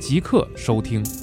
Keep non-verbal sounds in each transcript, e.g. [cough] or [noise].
即刻收听。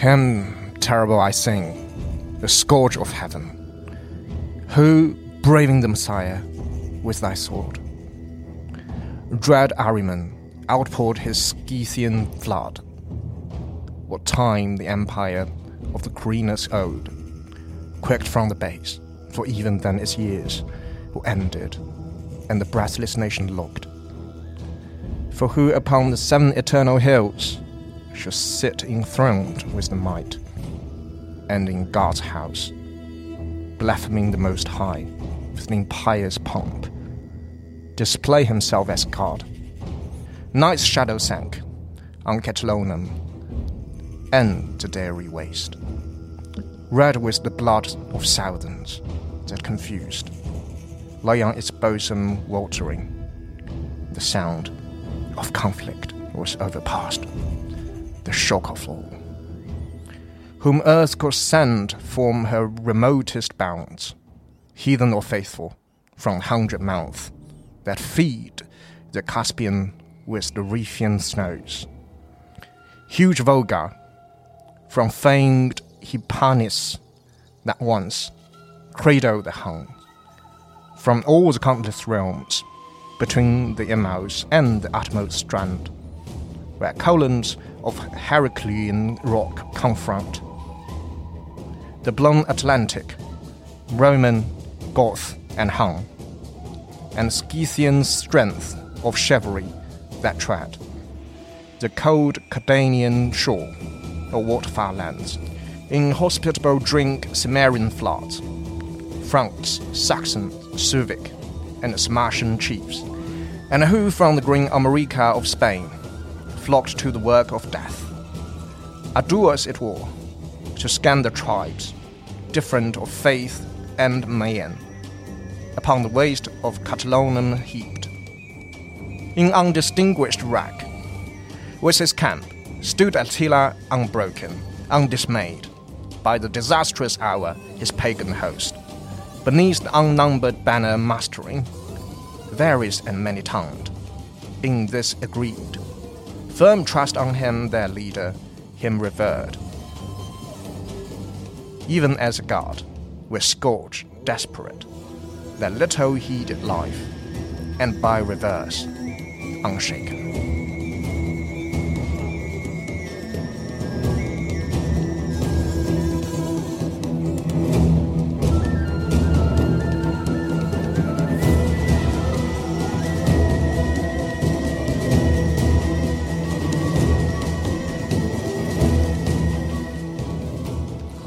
Him terrible I sing, the scourge of heaven, who, braving the Messiah with thy sword, dread Ahriman outpoured his Scythian flood. What time the empire of the Quirinus owed, quaked from the base, for even then its years were ended, and the breathless nation looked. For who upon the seven eternal hills shall sit enthroned with the might, and in God's house, blaspheming the Most High with an impious pomp, display himself as God. Night's shadow sank on Catalonum, and the dairy waste, red with the blood of thousands that confused, lay on its bosom weltering. The sound of conflict was overpast the shock of all. Whom earth could send from her remotest bounds, heathen or faithful, from hundred mouths that feed the Caspian with the Riphean snows. Huge Volga, from famed Hippanis that once cradled the Hun, from all the countless realms between the Imaus and the utmost strand, where columns of Heraclean rock confront. The blown Atlantic, Roman, Goth, and Hun, and Scythian strength of chivalry that tread. The cold Cardanian shore, or far lands, inhospitable drink Cimmerian floods, Franks, Saxon, Suevic, and Sarmatian chiefs, and who from the green America of Spain flocked to the work of death. Arduous it were to scan the tribes, different of faith and mien, upon the waste of Catalonum heaped. In undistinguished rack, with his camp, stood Attila unbroken, undismayed, by the disastrous hour his pagan host, beneath the unnumbered banner mastering, various and many tongued, in this agreed firm trust on him, their leader, him revered. Even as a god, we're scorched, desperate, their little heeded life, and by reverse, unshaken.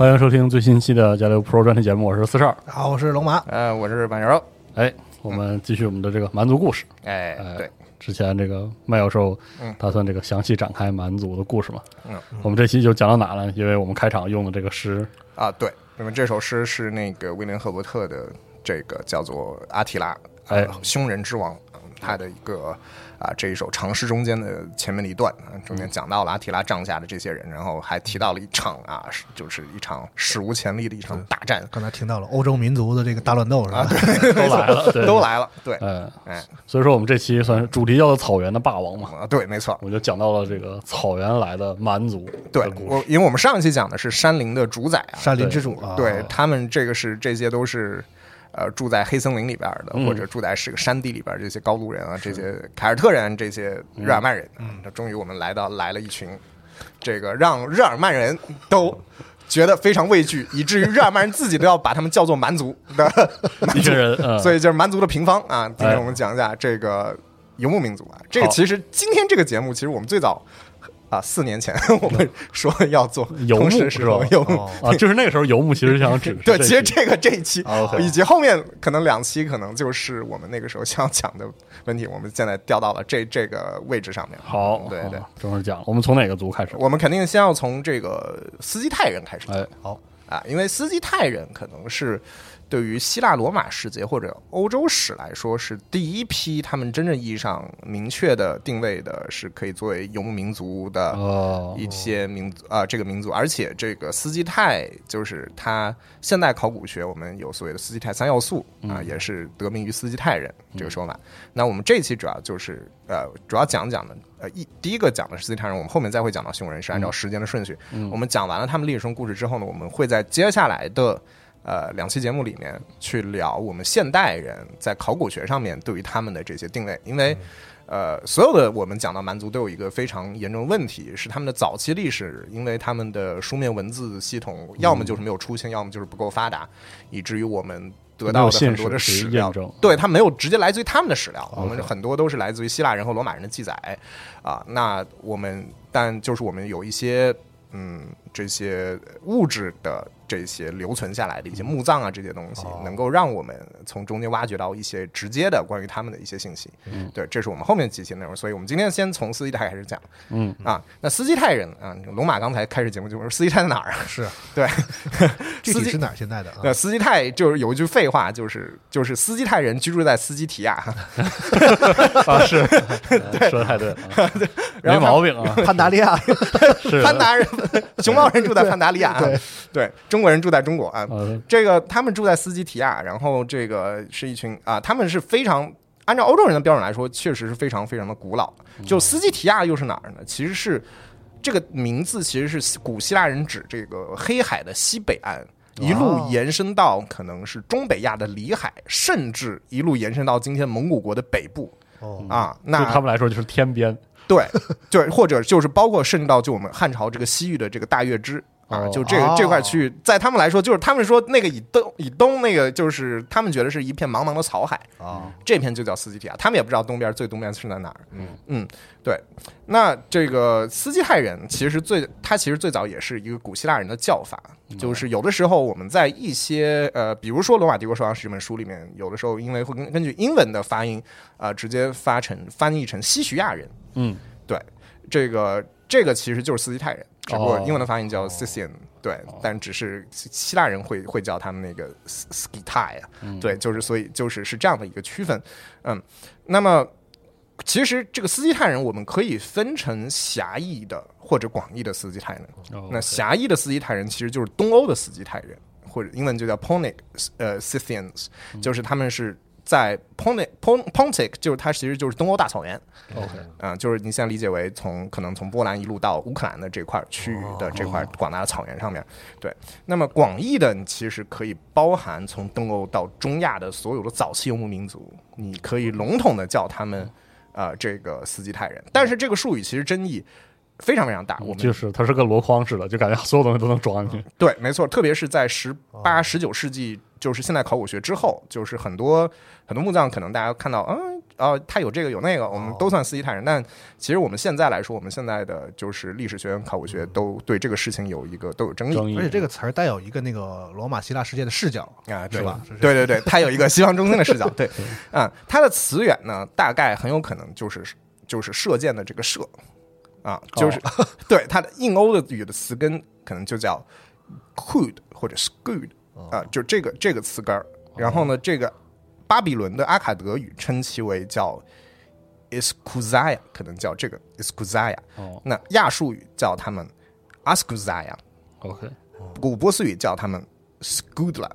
欢迎收听最新期的《加六 Pro》专题节目，我是四十二。好，我是龙马。呃，我是板油。哎，我们继续我们的这个蛮族故事。哎，哎对，之前这个麦教授嗯打算这个详细展开蛮族的故事嘛。嗯，我们这期就讲到哪了？因为我们开场用的这个诗，啊，对，那么这首诗是那个威廉赫伯特的这个叫做《阿提拉》，哎呃，凶人之王，嗯他的一个啊这一首长诗中间的前面的一段，啊中间讲到了阿提拉帐下的这些人，然后还提到了一场啊，就是一场史无前例的一场大战，刚才听到了欧洲民族的这个大乱斗是吧？[laughs] 都来了，对，都。来了，对，哎，哎，所以说我们这期算是主题叫做草原的霸王嘛，啊，对，没错，我们就讲到了这个草原来的蛮族对。我，因为我们上一期讲的是山林的主宰啊，山林之主啊，对他们这个是这些都是呃住在黑森林里边的，嗯。或者住在是个山地里边这些高卢人啊，这些凯尔特人，这些日耳曼人，嗯，那终于我们来到来了一群，这个让日耳曼人都。觉得非常畏惧，[laughs] 以至于日耳曼人自己都要把他们叫做蛮族的 [laughs] 蛮族。人，嗯，所以就是蛮族的平方啊。今哎天我们讲一下这个游牧民族啊，这个其实今天这个节目，其实我们最早啊四年前 [laughs] 我们说要做游牧是吧游牧。哦啊，就是那个时候游牧其实想指对，其实这个这一期以及后面可能两期，可能就是我们那个时候想讲的问题，我们现在调到了这这个位置上面。好，对对，正式讲，我们从哪个族开始？我们肯定先要从这个斯基泰人开始讲。哎，好，啊，因为斯基泰人可能是对于希腊罗马世界或者欧洲史来说是第一批他们真正意义上明确的定位的，是可以作为游牧民族的哦，一些民族啊、这个民族，而且这个斯基泰就是他现代考古学我们有所谓的斯基泰三要素啊，也是得名于斯基泰人这个说法。那我们这一期主要就是呃，主要讲讲的呃一第一个讲的是斯基泰人，我们后面再会讲到匈奴人，是按照时间的顺序。我们讲完了他们历史中故事之后呢，我们会在接下来的。呃，两期节目里面去聊我们现代人在考古学上面对于他们的这些定位，因为呃，所有的我们讲到蛮族都有一个非常严重的问题，是他们的早期历史，因为他们的书面文字系统要么就是没有出现，要么就是不够发达，以至于我们得到的很多的史料对它没有直接来自于他们的史料，我们很多都是来自于希腊人和罗马人的记载。啊。那我们但就是我们有一些嗯这些物质的这些留存下来的一些墓葬啊这些东西，哦。能够让我们从中间挖掘到一些直接的关于他们的一些信息。嗯，对，这是我们后面几期内容，所以我们今天先从斯基泰开始讲。嗯。啊，那斯基泰人啊，龙马刚才开始节目就说斯基泰在哪儿啊？是。[laughs] 对，[laughs] 具司机体是哪儿？现在的？啊。那斯基泰就是有一句废话，就是就是斯基泰人居住在斯基提亚，[laughs] 啊，是，说的太对了，啊没毛病啊，潘达利亚。是。潘达人、熊猫人住在潘达利亚，对。对，中国人住在中国啊。呃，这个他们住在斯基提亚，然后这个是一群啊，他们是非常按照欧洲人的标准来说，确实是非常非常的古老。就斯基提亚又是哪儿呢？其实是这个名字其实是古希腊人指这个黑海的西北岸。一路延伸到可能是中北亚的里海，甚至一路延伸到今天蒙古国的北部哦，啊。对他们来说就是天边，对对，或者就是包括甚至到就我们汉朝这个西域的这个大月支啊，哦就这个哦这块区域，在他们来说，就是他们说那个以东以东那个，就是他们觉得是一片茫茫的草海，啊，这片就叫斯基提亚，他们也不知道东边最东边是在哪儿。嗯嗯，对。那这个斯基泰人其实最，他其实最早也是一个古希腊人的叫法，就是有的时候我们在一些呃，比如说《罗马帝国收藏史》这本书里面，有的时候因为会根根据英文的发音啊、呃直接发成翻译成西徐亚人。嗯，对，这个这个其实就是斯基泰人，只不过哦。英文的发音叫 Scythian，、对，但只是希希腊人会会叫他们那个 s k i t a 啊，对，就是所以就是是这样的一个区分，嗯，那么。其实这个斯基泰人，我们可以分成狭义的或者广义的斯基泰人。哦。那狭义的斯基泰人其实就是东欧的斯基泰人，或者英文就叫 Ponic 呃 Scythians，就是他们是在 Ponic Pon Pontic，就是它其实就是东欧大草原。OK，啊、就是你现在理解为从可能从波兰一路到乌克兰的这块区域的这块广大的草原上面，对。那么广义的，你其实可以包含从东欧到中亚的所有的早期游牧民族，你可以笼统的叫他们呃这个斯基泰人，但是这个术语其实争议非常非常大。我们就是它是个箩筐似的，就感觉所有东西都能装进去。对，没错，特别是在十八、十九世纪，就是现代考古学之后，就是很多很多墓葬，可能大家看到，嗯，哦，他有这个有那个，我们都算斯基泰人。但其实我们现在来说，我们现在的就是历史学院考古学都对这个事情有一个都有争议，而且这个词儿带有一个那个罗马希腊世界的视角，啊，对是吧？对对对，它有一个西方中心的视角，[laughs] 对，啊，它的词源呢，大概很有可能就是就是射箭的这个射，啊，就是、[laughs] 对它的印欧的语的词根可能就叫 could 或者 scood 啊，就这个这个词根儿。然后呢，这个巴比伦的阿卡德语称其为叫 iskuzaya，可能叫这个 iskuzaya。哦。那亚述语叫他们 askuzaya，，OK，古波斯语叫他们 skudla。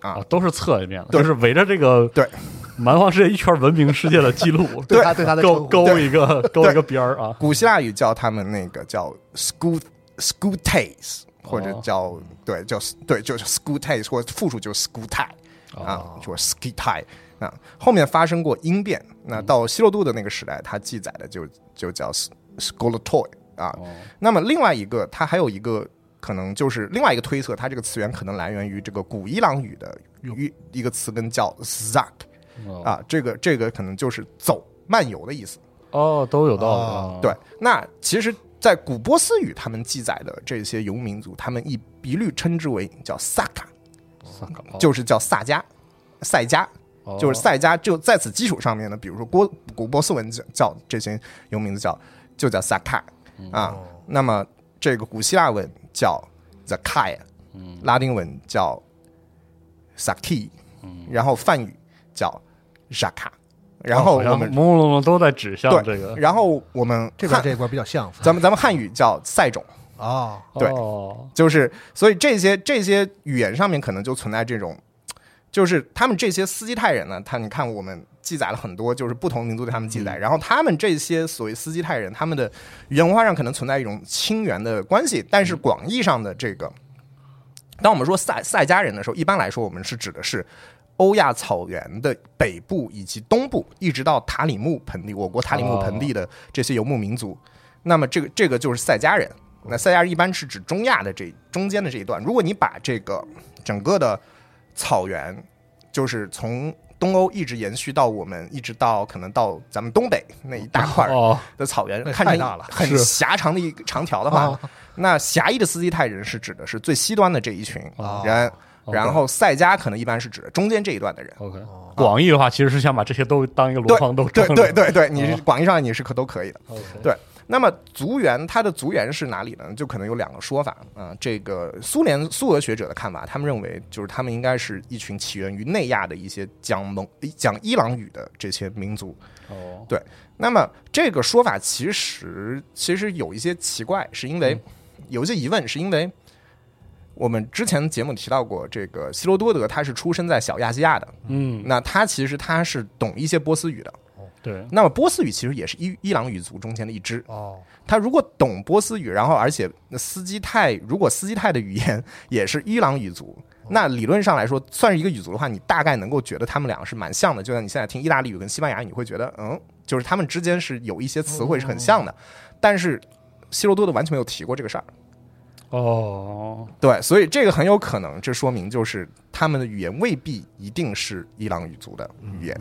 啊，都是侧一面的，对。就是围着这个对。蛮荒世界一圈文明世界的记录，[laughs] 对。他对他的勾勾一个勾一个边儿啊。古希腊语叫他们那个叫 school schooltays，或者哦叫、对叫对就是 schooltays，或者复数就是 school tie 啊哦，就是 ski tie 啊。后面发生过音变，那到希罗度的那个时代，它记载的就就叫 s k o l o t o y 啊。哦那么另外一个，它还有一个可能就是另外一个推测，它这个词源可能来源于这个古伊朗语的语一个词根叫 zak 哦啊，这个这个可能就是走漫游的意思。哦，都有道理。对，那其实，在古波斯语他们记载的这些游牧民族，他们一一律称之为叫萨卡，萨卡，哦就是叫萨迦、塞迦，哦就是塞迦。就在此基础上面呢，比如说郭古波斯文叫叫这些游牧民族叫就叫萨卡啊。那么这个古希腊文叫 the kai，拉丁文叫 Saki，然后梵语叫 Zaka，然后我们朦朦胧胧都在指向这对，个。然后我们这边这一关比较像咱们咱们汉语叫赛种，啊，对哦就是所以这些这些语言上面可能就存在这种，就是他们这些斯基泰人呢，他你看我们记载了很多，就是不同民族对他们记载，然后他们这些所谓斯基泰人，他们的语言文化上可能存在一种亲缘的关系，但是广义上的这个，当我们说塞塞家人的时候，一般来说我们是指的是。欧亚草原的北部以及东部，一直到塔里木盆地，我国塔里木盆地的这些游牧民族，那么这个这个就是塞加人。那塞加人一般是指中亚的这中间的这一段。如果你把这个整个的草原，就是从东欧一直延续到我们，一直到可能到咱们东北那一大块的草原，那看成太大了。很狭长的一个长条的话，啊那狭义的斯基泰人是指的是最西端的这一群哦。人然后赛迦可能一般是指的中间这一段的人。OK，广义的话其实是想把这些都当一个罗对胖豆对对对对，你是广义上你是可都可以的。对那么族源它的族源是哪里呢？就可能有两个说法。啊、这个苏联苏俄学者的看法，他们认为就是他们应该是一群起源于内亚的一些讲蒙讲伊朗语的这些民族。哦，对那么这个说法其实其实有一些奇怪，是因为有一些疑问，是因为我们之前节目提到过，这个希罗多德他是出生在小亚细亚的，嗯，那他其实他是懂一些波斯语的。对，那么波斯语其实也是伊伊朗语族中间的一支，哦，他如果懂波斯语，然后而且那斯基泰如果斯基泰的语言也是伊朗语族，那理论上来说算是一个语族的话，你大概能够觉得他们两个是蛮像的。就像你现在听意大利语跟西班牙语，你会觉得嗯，就是他们之间是有一些词汇是很像的。但是希罗多德完全没有提过这个事儿，哦，对，所以这个很有可能，这说明就是他们的语言未必一定是伊朗语族的语言。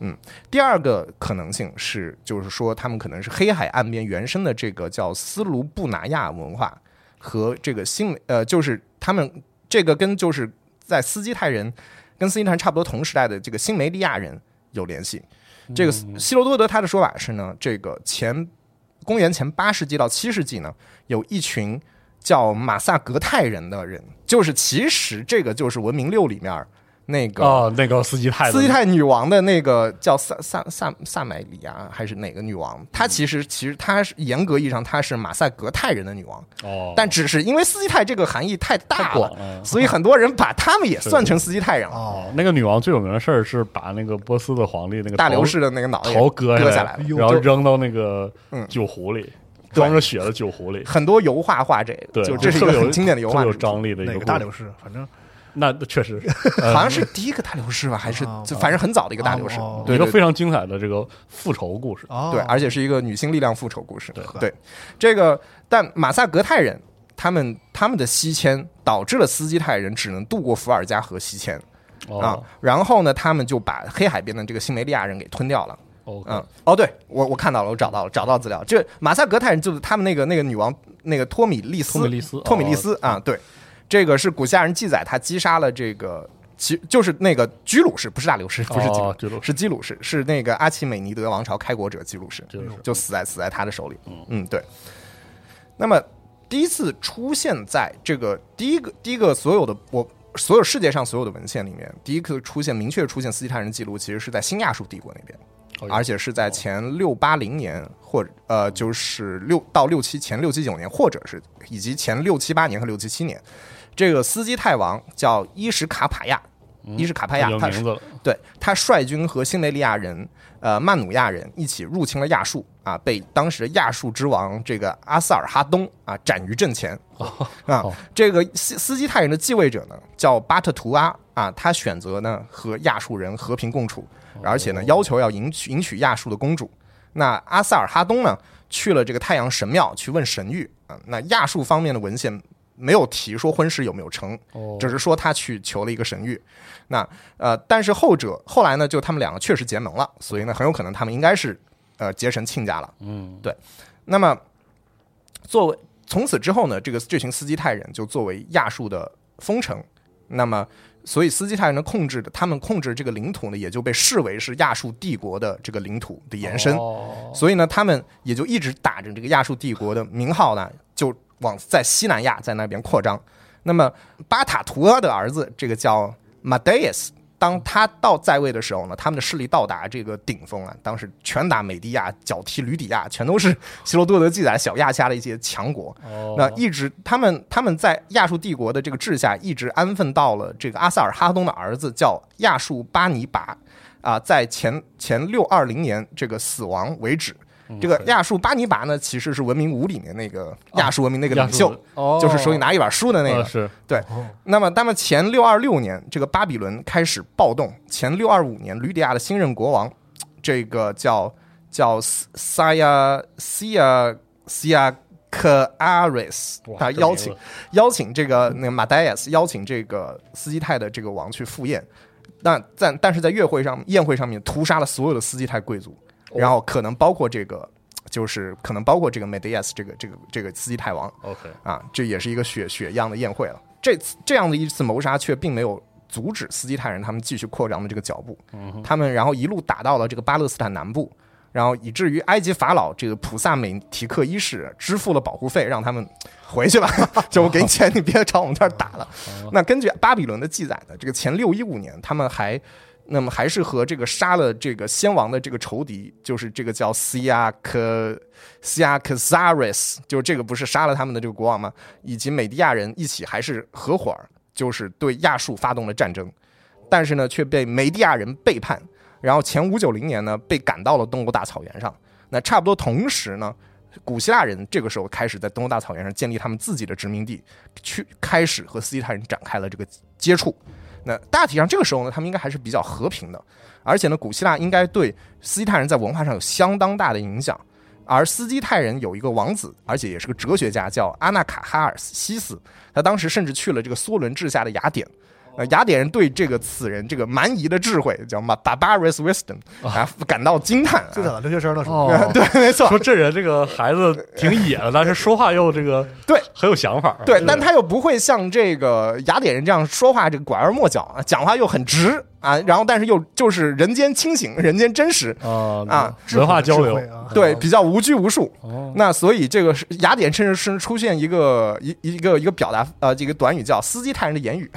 嗯，第二个可能性是，就是说他们可能是黑海岸边原生的这个叫斯卢布纳亚文化和这个新呃，就是他们这个跟就是在斯基泰人跟斯基泰人差不多同时代的这个新梅利亚人有联系。这个希罗多德他的说法是呢，这个前公元前八世纪到七世纪呢，有一群叫马萨格泰人的人，就是其实这个就是文明六里面那个哦，那个斯基泰的，斯基泰女王的那个叫萨萨萨萨买里亚还是哪个女王？她其实其实她是严格意义上她是马萨格泰人的女王，哦，但只是因为斯基泰这个含义太大了，了。所以很多人把他们也算成斯基泰人了。哦，那个女王最有名的事儿是把那个波斯的皇帝那个大流士的那个脑袋头割割下下来，然后扔到那个嗯酒壶里，对装着血的酒壶里，很多油画画这个，对，就这是一个有很经典的油画有。张力的一哪个大流士？反正。那确实。[laughs] 好像是第一个大流士吧，还是啊就反正很早的一个大流士。一个非常精彩的这个复仇故事。哦，对，而且是一个女性力量复仇故事。对。对，这个但马萨格泰人他们他们的西迁导致了斯基泰人只能渡过伏尔加河西迁啊哦，然后呢，他们就把黑海边的这个新梅利亚人给吞掉了。嗯，哦，对我我看到了，我找到了，找到资料。这马萨格泰人就是他们那个那个女王那个托米利斯，托米利斯托米利斯哦啊，对，这个是古希腊人记载他击杀了这个。其就是那个居鲁士，不是大流士，不是基鲁，哦居鲁士是基鲁士，是那个阿奇美尼德王朝开国者基鲁士，就死在死在他的手里。嗯对。那么第一次出现在这个第一个第一个所有的我所有世界上所有的文献里面，第一个出现明确出现斯基泰人记录，其实是在新亚述帝国那边。哦而且是在前六八零年，或者呃，就是六到六七前六七九年，或者是以及前六七八年和六七七年，这个斯基泰王叫伊什卡帕亚伊什卡帕亚，他对他率军和新梅利亚人、呃曼努亚人一起入侵了亚述啊，被当时亚述之王这个阿萨尔哈东啊斩于阵前。啊哦。这个斯斯基泰人的继位者呢叫巴特图阿啊，他选择呢和亚述人和平共处，而且呢要求要迎娶迎娶亚述的公主。那阿萨尔哈东呢去了这个太阳神庙去问神谕啊，那亚述方面的文献没有提说婚事有没有成，哦，只是说他去求了一个神谕。那呃，但是后者后来呢，就他们两个确实结盟了，所以呢，很有可能他们应该是呃结成亲家了。嗯，对那么作为从此之后呢，这个这群斯基泰人就作为亚述的封城，那么。所以斯基泰人的控制的，他们控制这个领土呢，也就被视为是亚述帝国的这个领土的延伸。哦所以呢，他们也就一直打着这个亚述帝国的名号呢，就往在西南亚在那边扩张。那么巴塔图阿的儿子，这个叫马戴耶斯，当他到在位的时候呢，他们的势力到达这个顶峰啊，当时拳打美迪亚、脚踢吕底亚，全都是希罗多德记载小亚细亚的一些强国。哦，那一直他们他们在亚述帝国的这个治下，一直安分到了这个阿萨尔哈东的儿子叫亚述巴尼拔啊，在前前六二零年这个死亡为止。这个亚述巴尼拔呢，其实是文明五里面那个亚述文明那个领袖，哦，就是手里拿一把书的那个。呃是那么，那么前六二六年，这个巴比伦开始暴动。前六二五年，吕底亚的新任国王，这个叫叫萨亚西亚西亚克阿瑞斯，他邀请邀请这个那个马戴亚斯邀请这个斯基泰的这个王去赴宴。但在但是在月会上宴会上面屠杀了所有的斯基泰贵族，然后可能包括这个。就是可能包括这个 Medias 这个这个这个斯基泰王，OK，啊，这也是一个血血样的宴会了。这次这样的一次谋杀却并没有阻止斯基泰人他们继续扩张的这个脚步，他们然后一路打到了这个巴勒斯坦南部，然后以至于埃及法老这个普萨美提克一世支付了保护费，让他们回去吧，[laughs] 就我给你钱，你别朝我们这儿打了。那根据巴比伦的记载呢，这个前六一五年，他们还。那么还是和这个杀了这个先王的这个仇敌，就是这个叫西亚克西亚克萨瑞斯，就是这个不是杀了他们的这个国王吗？以及美迪亚人一起还是合伙儿，就是对亚述发动了战争，但是呢却被美迪亚人背叛，然后前五九零年呢被赶到了东欧大草原上。那差不多同时呢，古希腊人这个时候开始在东欧大草原上建立他们自己的殖民地，去开始和斯基泰人展开了这个接触。那大体上这个时候呢，他们应该还是比较和平的，而且呢，古希腊应该对斯基泰人在文化上有相当大的影响。而斯基泰人有一个王子，而且也是个哲学家，叫阿纳卡哈尔西斯。他当时甚至去了这个梭伦治下的雅典。呃，雅典人对这个此人这个蛮夷的智慧叫嘛 barbarous wisdom 啊感到惊叹。最早的留学生的时候，哦，[laughs] 对，没错，说这人这个孩子挺野的，但是说话又这个 [laughs] 对很有想法，对，但他又不会像这个雅典人这样说话，这个拐弯抹角啊，讲话又很直啊，然后但是又就是人间清醒，人间真实，啊啊文化交流对，比较无拘无束。哦。那所以这个是雅典甚至是出现一个一一个一个表达呃这个短语叫斯基泰人的言语，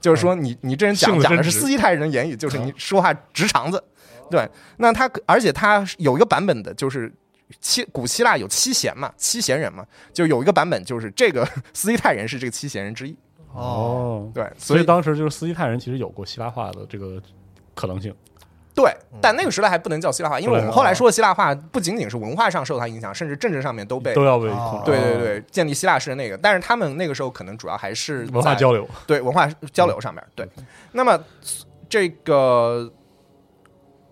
就是说你你这人讲讲的是斯基泰人的言语，就是你说话直肠子。对，那他而且他有一个版本的就是。七古希腊有七贤嘛，七贤人嘛，就有一个版本就是这个 [laughs] 斯基泰人是这个七贤人之一。哦，对，所所以以当时就是斯基泰人其实有过希腊化的这个可能性，对，但那个时代还不能叫希腊化，因为我们后来说的希腊化不仅仅是文化上受它影响，甚至政治上面都被都要被哦控制，对对对建立希腊式的那个。但是他们那个时候可能主要还是文化交流，对文化交流上面。对，那么这个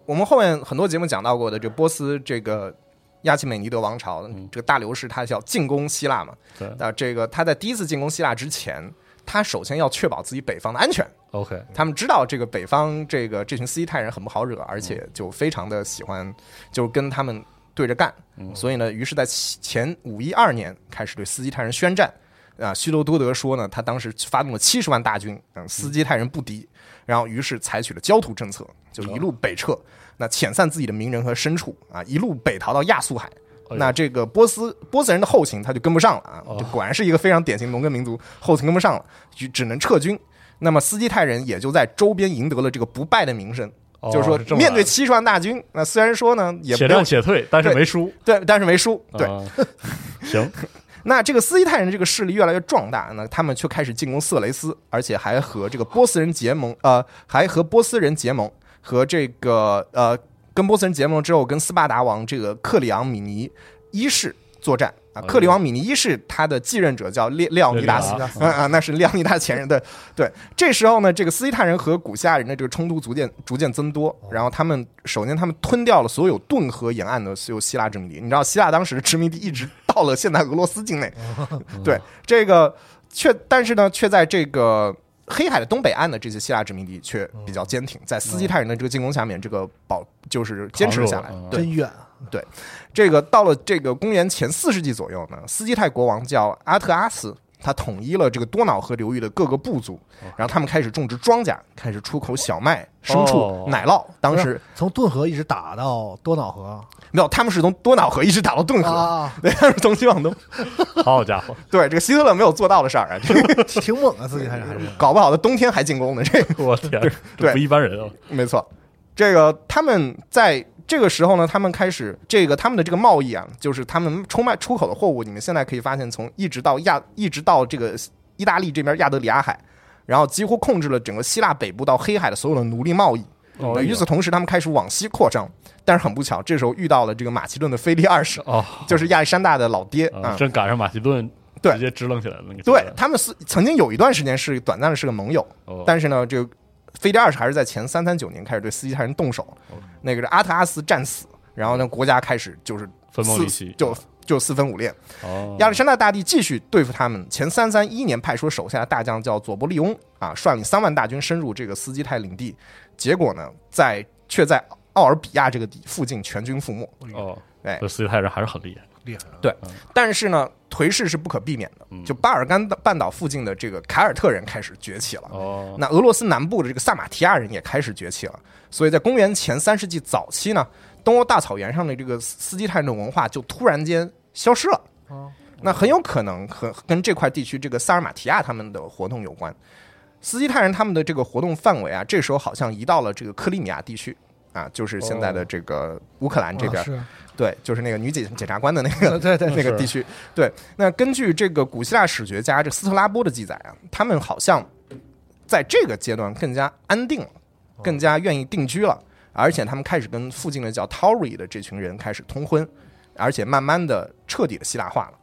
我们后面很多节目讲到过的，这波斯这个亚奇美尼德王朝，这个大流士他叫进攻希腊嘛？对那这个他在第一次进攻希腊之前，他首先要确保自己北方的安全。OK，他们知道这个北方这个这群斯基泰人很不好惹，而且就非常的喜欢，就跟他们对着干。所以呢，于是在前五一二年开始对斯基泰人宣战。啊，希罗多德说呢，他当时发动了七十万大军，嗯，斯基泰人不敌，然后于是采取了焦土政策，就一路北撤，那遣散自己的名人和牲畜啊，一路北逃到亚速海。那这个波斯波斯人的后勤他就跟不上了啊，果然是一个非常典型农耕民族，后勤跟不上了，就只能撤军。那么斯基泰人也就在周边赢得了这个不败的名声，哦就是说面对七十万大军，那虽然说呢也且战且退，但是没输，对，但是没输，对，啊 [laughs] 行，[laughs] 那这个斯基泰人这个势力越来越壮大，那他们却开始进攻色雷斯，而且还和这个波斯人结盟，呃，还和波斯人结盟，和这个呃，跟波斯人结盟之后，跟斯巴达王这个克里昂米尼一世作战啊。克里昂米尼一世他的继任者叫列列奥尼达斯啊，那是列奥尼达前人的。对，这时候呢，这个斯基泰人和古希腊人的这个冲突逐渐逐渐增多，然后他们首先他们吞掉了所有顿河沿岸的所有希腊殖民地。你知道，希腊当时的殖民地一直到了现在俄罗斯境内。对，这个却但是呢，却在这个。黑海的东北岸的这些希腊殖民地却比较坚挺，在斯基泰人的这个进攻下面，这个保就是坚持了下来扛住了。嗯对，这个到了这个公元前四世纪左右呢，斯基泰国王叫阿特阿斯，他统一了这个多瑙河流域的各个部族，然后他们开始种植庄稼，开始出口小麦、牲畜、哦。奶酪。当时从顿河一直打到多瑙河。没有，他们是从多瑙河一直打到顿河，啊，[laughs] 对，他们是从西往东。[laughs] 好家伙，对，这个希特勒没有做到的事儿啊，这个。[laughs] 挺猛啊，自己还是。还是搞不好的冬天还进攻呢，这个。我天，对这不一般人啊！没错。这个他们在这个时候呢，他们开始这个他们的这个贸易啊，就是他们出卖出口的货物，你们现在可以发现，从一直到亚一直到这个意大利这边亚得里亚海，然后几乎控制了整个希腊北部到黑海的所有的奴隶贸易。与此同时，他们开始往西扩张，但是很不巧，这时候遇到了这个马其顿的腓力二世，哦，就是亚历山大的老爹啊、啊，真赶上马其顿对直接支棱起来了。那个对他们是曾经有一段时间是短暂的是个盟友，哦但是呢，这个腓力二世还是在前三三九年开始对斯基泰人动手，那个是阿特阿斯战死，然后呢，国家开始就是四分崩离析，就就四分五裂。哦，亚历山大大帝继续对付他们，前三三一年派出手下的大将叫佐伯利翁啊，率领三万大军深入这个斯基泰领地，结果呢，在却在奥尔比亚这个地附近全军覆没。哦，哎这斯基泰人还是很厉害。厉害，对但是呢，颓势是不可避免的，嗯。就巴尔干半岛附近的这个凯尔特人开始崛起了。哦，那俄罗斯南部的这个萨马提亚人也开始崛起了，所以在公元前三世纪早期呢，东欧大草原上的这个斯基泰人的文化就突然间消失了。哦。那很有可能和跟这块地区这个萨尔马提亚他们的活动有关。斯基泰人他们的这个活动范围啊，这时候好像移到了这个克里米亚地区啊，就是现在的这个乌克兰这边，对，就是那个女检检察官的那个 [laughs] 对对那个地区。对，那根据这个古希腊史学家这斯特拉波的记载啊，他们好像在这个阶段更加安定了，更加愿意定居了，而且他们开始跟附近的叫 Tauri 的这群人开始通婚，而且慢慢的彻底的希腊化了，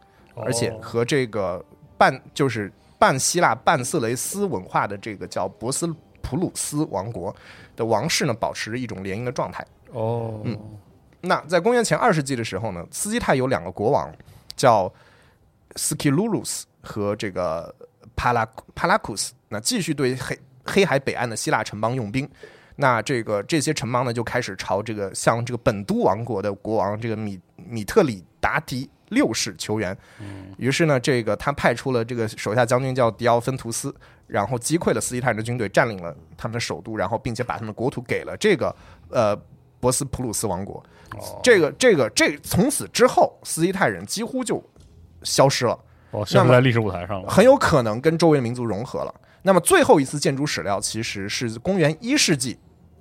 而且哦和这个半就是半希腊半色雷斯文化的这个叫博斯普鲁斯王国的王室呢，保持着一种联姻的状态。哦，嗯那在公元前二世纪的时候呢，斯基泰有两个国王，叫 Skilurus 和这个帕拉帕拉库斯，那继续对黑黑海北岸的希腊城邦用兵。那这个这些城邦呢，就开始朝这个向这个本都王国的国王这个米米特里达迪六世求援。于是呢，这个他派出了这个手下将军叫迪奥芬图斯，然后击溃了斯基泰人的军队，占领了他们的首都，然后并且把他们的国土给了这个呃博斯普鲁斯王国。这个这个这从此之后，斯基泰人几乎就消失了，哦，消失在历史舞台上了。很有可能跟周围的民族融合了。那么最后一次建筑史料其实是公元一世纪。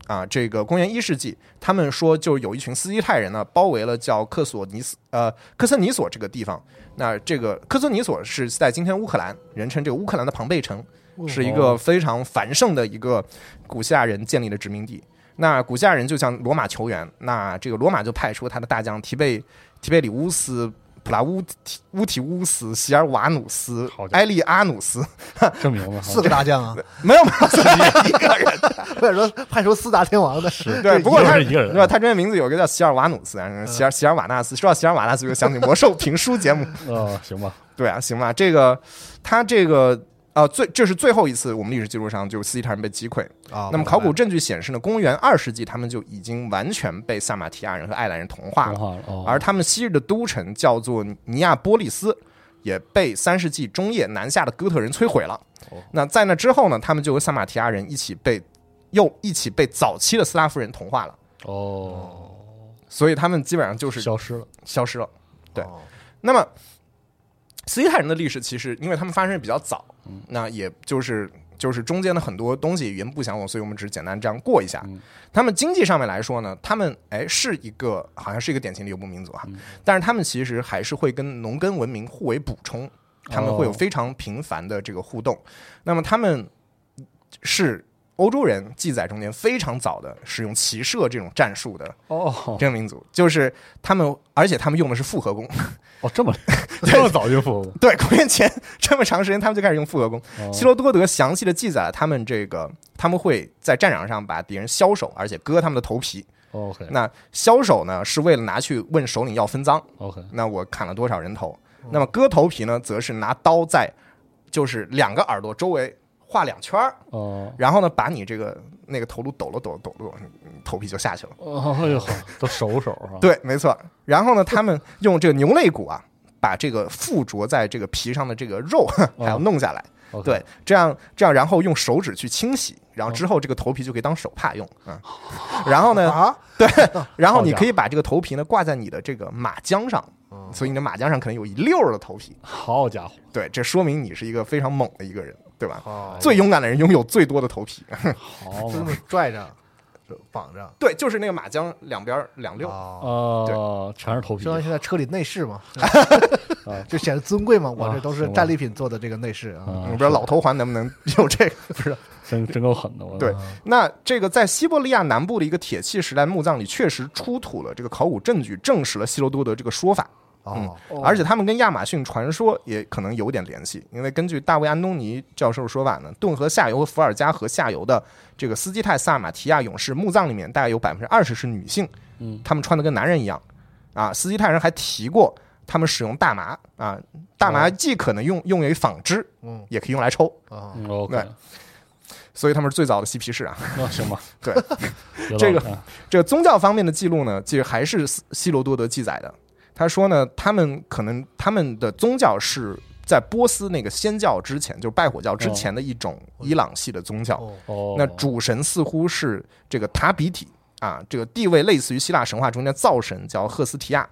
啊，这个公元一世纪，他们说就有一群斯基泰人呢，包围了叫克索尼斯呃科森尼索这个地方。那这个科森尼索是在今天乌克兰，人称这个乌克兰的庞贝城，是一个非常繁盛的一个古希腊人建立的殖民地。那古希腊人就向罗马求援，那这个罗马就派出他的大将提贝提贝里乌斯、普拉乌提乌提乌斯、席尔瓦努斯埃利阿努斯，[laughs] 这名字四个大将啊，没 [laughs] 有没有，一个人。或者说派出四大天王的，是对，不过他一个人一个人对吧？他真的名字有一个叫席尔瓦努斯，啊，席尔席尔瓦纳斯。说到席尔瓦纳斯，就想起魔兽评书节目。哦，行吧，对啊，行吧，这个他这个呃，最这是最后一次我们历史记录上就是斯基泰人被击溃。啊。那么考古证据显示呢，公元二世纪他们就已经完全被萨马提亚人和爱尔兰人同化了，化了哦，而他们昔日的都城叫做尼亚波利斯。也被三世纪中叶南下的哥特人摧毁了哦。那在那之后呢，他们就和萨马提亚人一起被又一起被早期的斯拉夫人同化了。哦，所以他们基本上就是消失了。消失了。对哦那么，斯基泰人的历史其实因为他们发生的比较早，那也就是就是中间的很多东西语言不相同，所以我们只是简单这样过一下。嗯。他们经济上面来说呢，他们哎是一个好像是一个典型的游牧民族哈，嗯。但是他们其实还是会跟农耕文明互为补充，他们会有哦。非常频繁的这个互动。那么他们是欧洲人记载中间非常早的使用骑射这种战术的哦这个民族，就是他们，而且他们用的是复合弓。哦，这么 [laughs] 这么早就复合对，公元前这么长时间，他们就开始用复合弓。哦希罗多德详细的记载了他们这个，他们会在战场上把敌人削手，而且割他们的头皮。OK 那削手呢，是为了拿去问首领要分赃。OK 那我砍了多少人头？那么割头皮呢，则是拿刀在就是两个耳朵周围画两圈儿，哦然后呢，把你这个那个头颅抖了抖了抖了抖了，嗯头皮就下去了。哦哎呦，都手手啊，对，没错。然后呢，他们用这个牛肋骨啊，把这个附着在这个皮上的这个肉 [laughs] 还要弄下来。对，这样这样，然后用手指去清洗，然后之后这个头皮就可以当手帕用。嗯，然后呢，啊，对然后你可以把这个头皮呢挂在你的这个马缰上，所以你的马缰上可能有一溜儿的头皮。好家伙，对，这说明你是一个非常猛的一个人，对吧？哦，最勇敢的人拥有最多的头皮。好就这么拽着，就绑着，对，就是那个马缰两边两溜。哦，呃，全是头皮相当于现在车里内饰嘛 [laughs] 啊，就显得尊贵嘛。我这都是战利品做的这个内饰啊。啊我不知道老头环能不能有这个，[laughs] 不是？真真够狠的，对，那这个在西伯利亚南部的一个铁器时代墓葬里，确实出土了这个考古证据，证实了希罗多德这个说法。哦，而且他们跟亚马逊传说也可能有点联系，因为根据大卫·安东尼教授的说法呢，顿河下游和伏尔加河下游的这个斯基泰萨马提亚勇士墓葬里面，大概有百分之二十是女性，嗯，他们穿的跟男人一样，啊，斯基泰人还提过他们使用大麻啊，大麻既可能用用于纺织，嗯。也可以用来抽，啊，嗯 OK，对。所以他们是最早的嬉皮士啊。那行吧，对，[laughs] 这个这个宗教方面的记录呢，其实还是希希罗多德记载的。他说呢，他们可能他们的宗教是在波斯那个仙教之前，就是拜火教之前的一种伊朗系的宗教。那主神似乎是这个塔比体啊，这个地位类似于希腊神话中间的灶神叫赫斯提亚，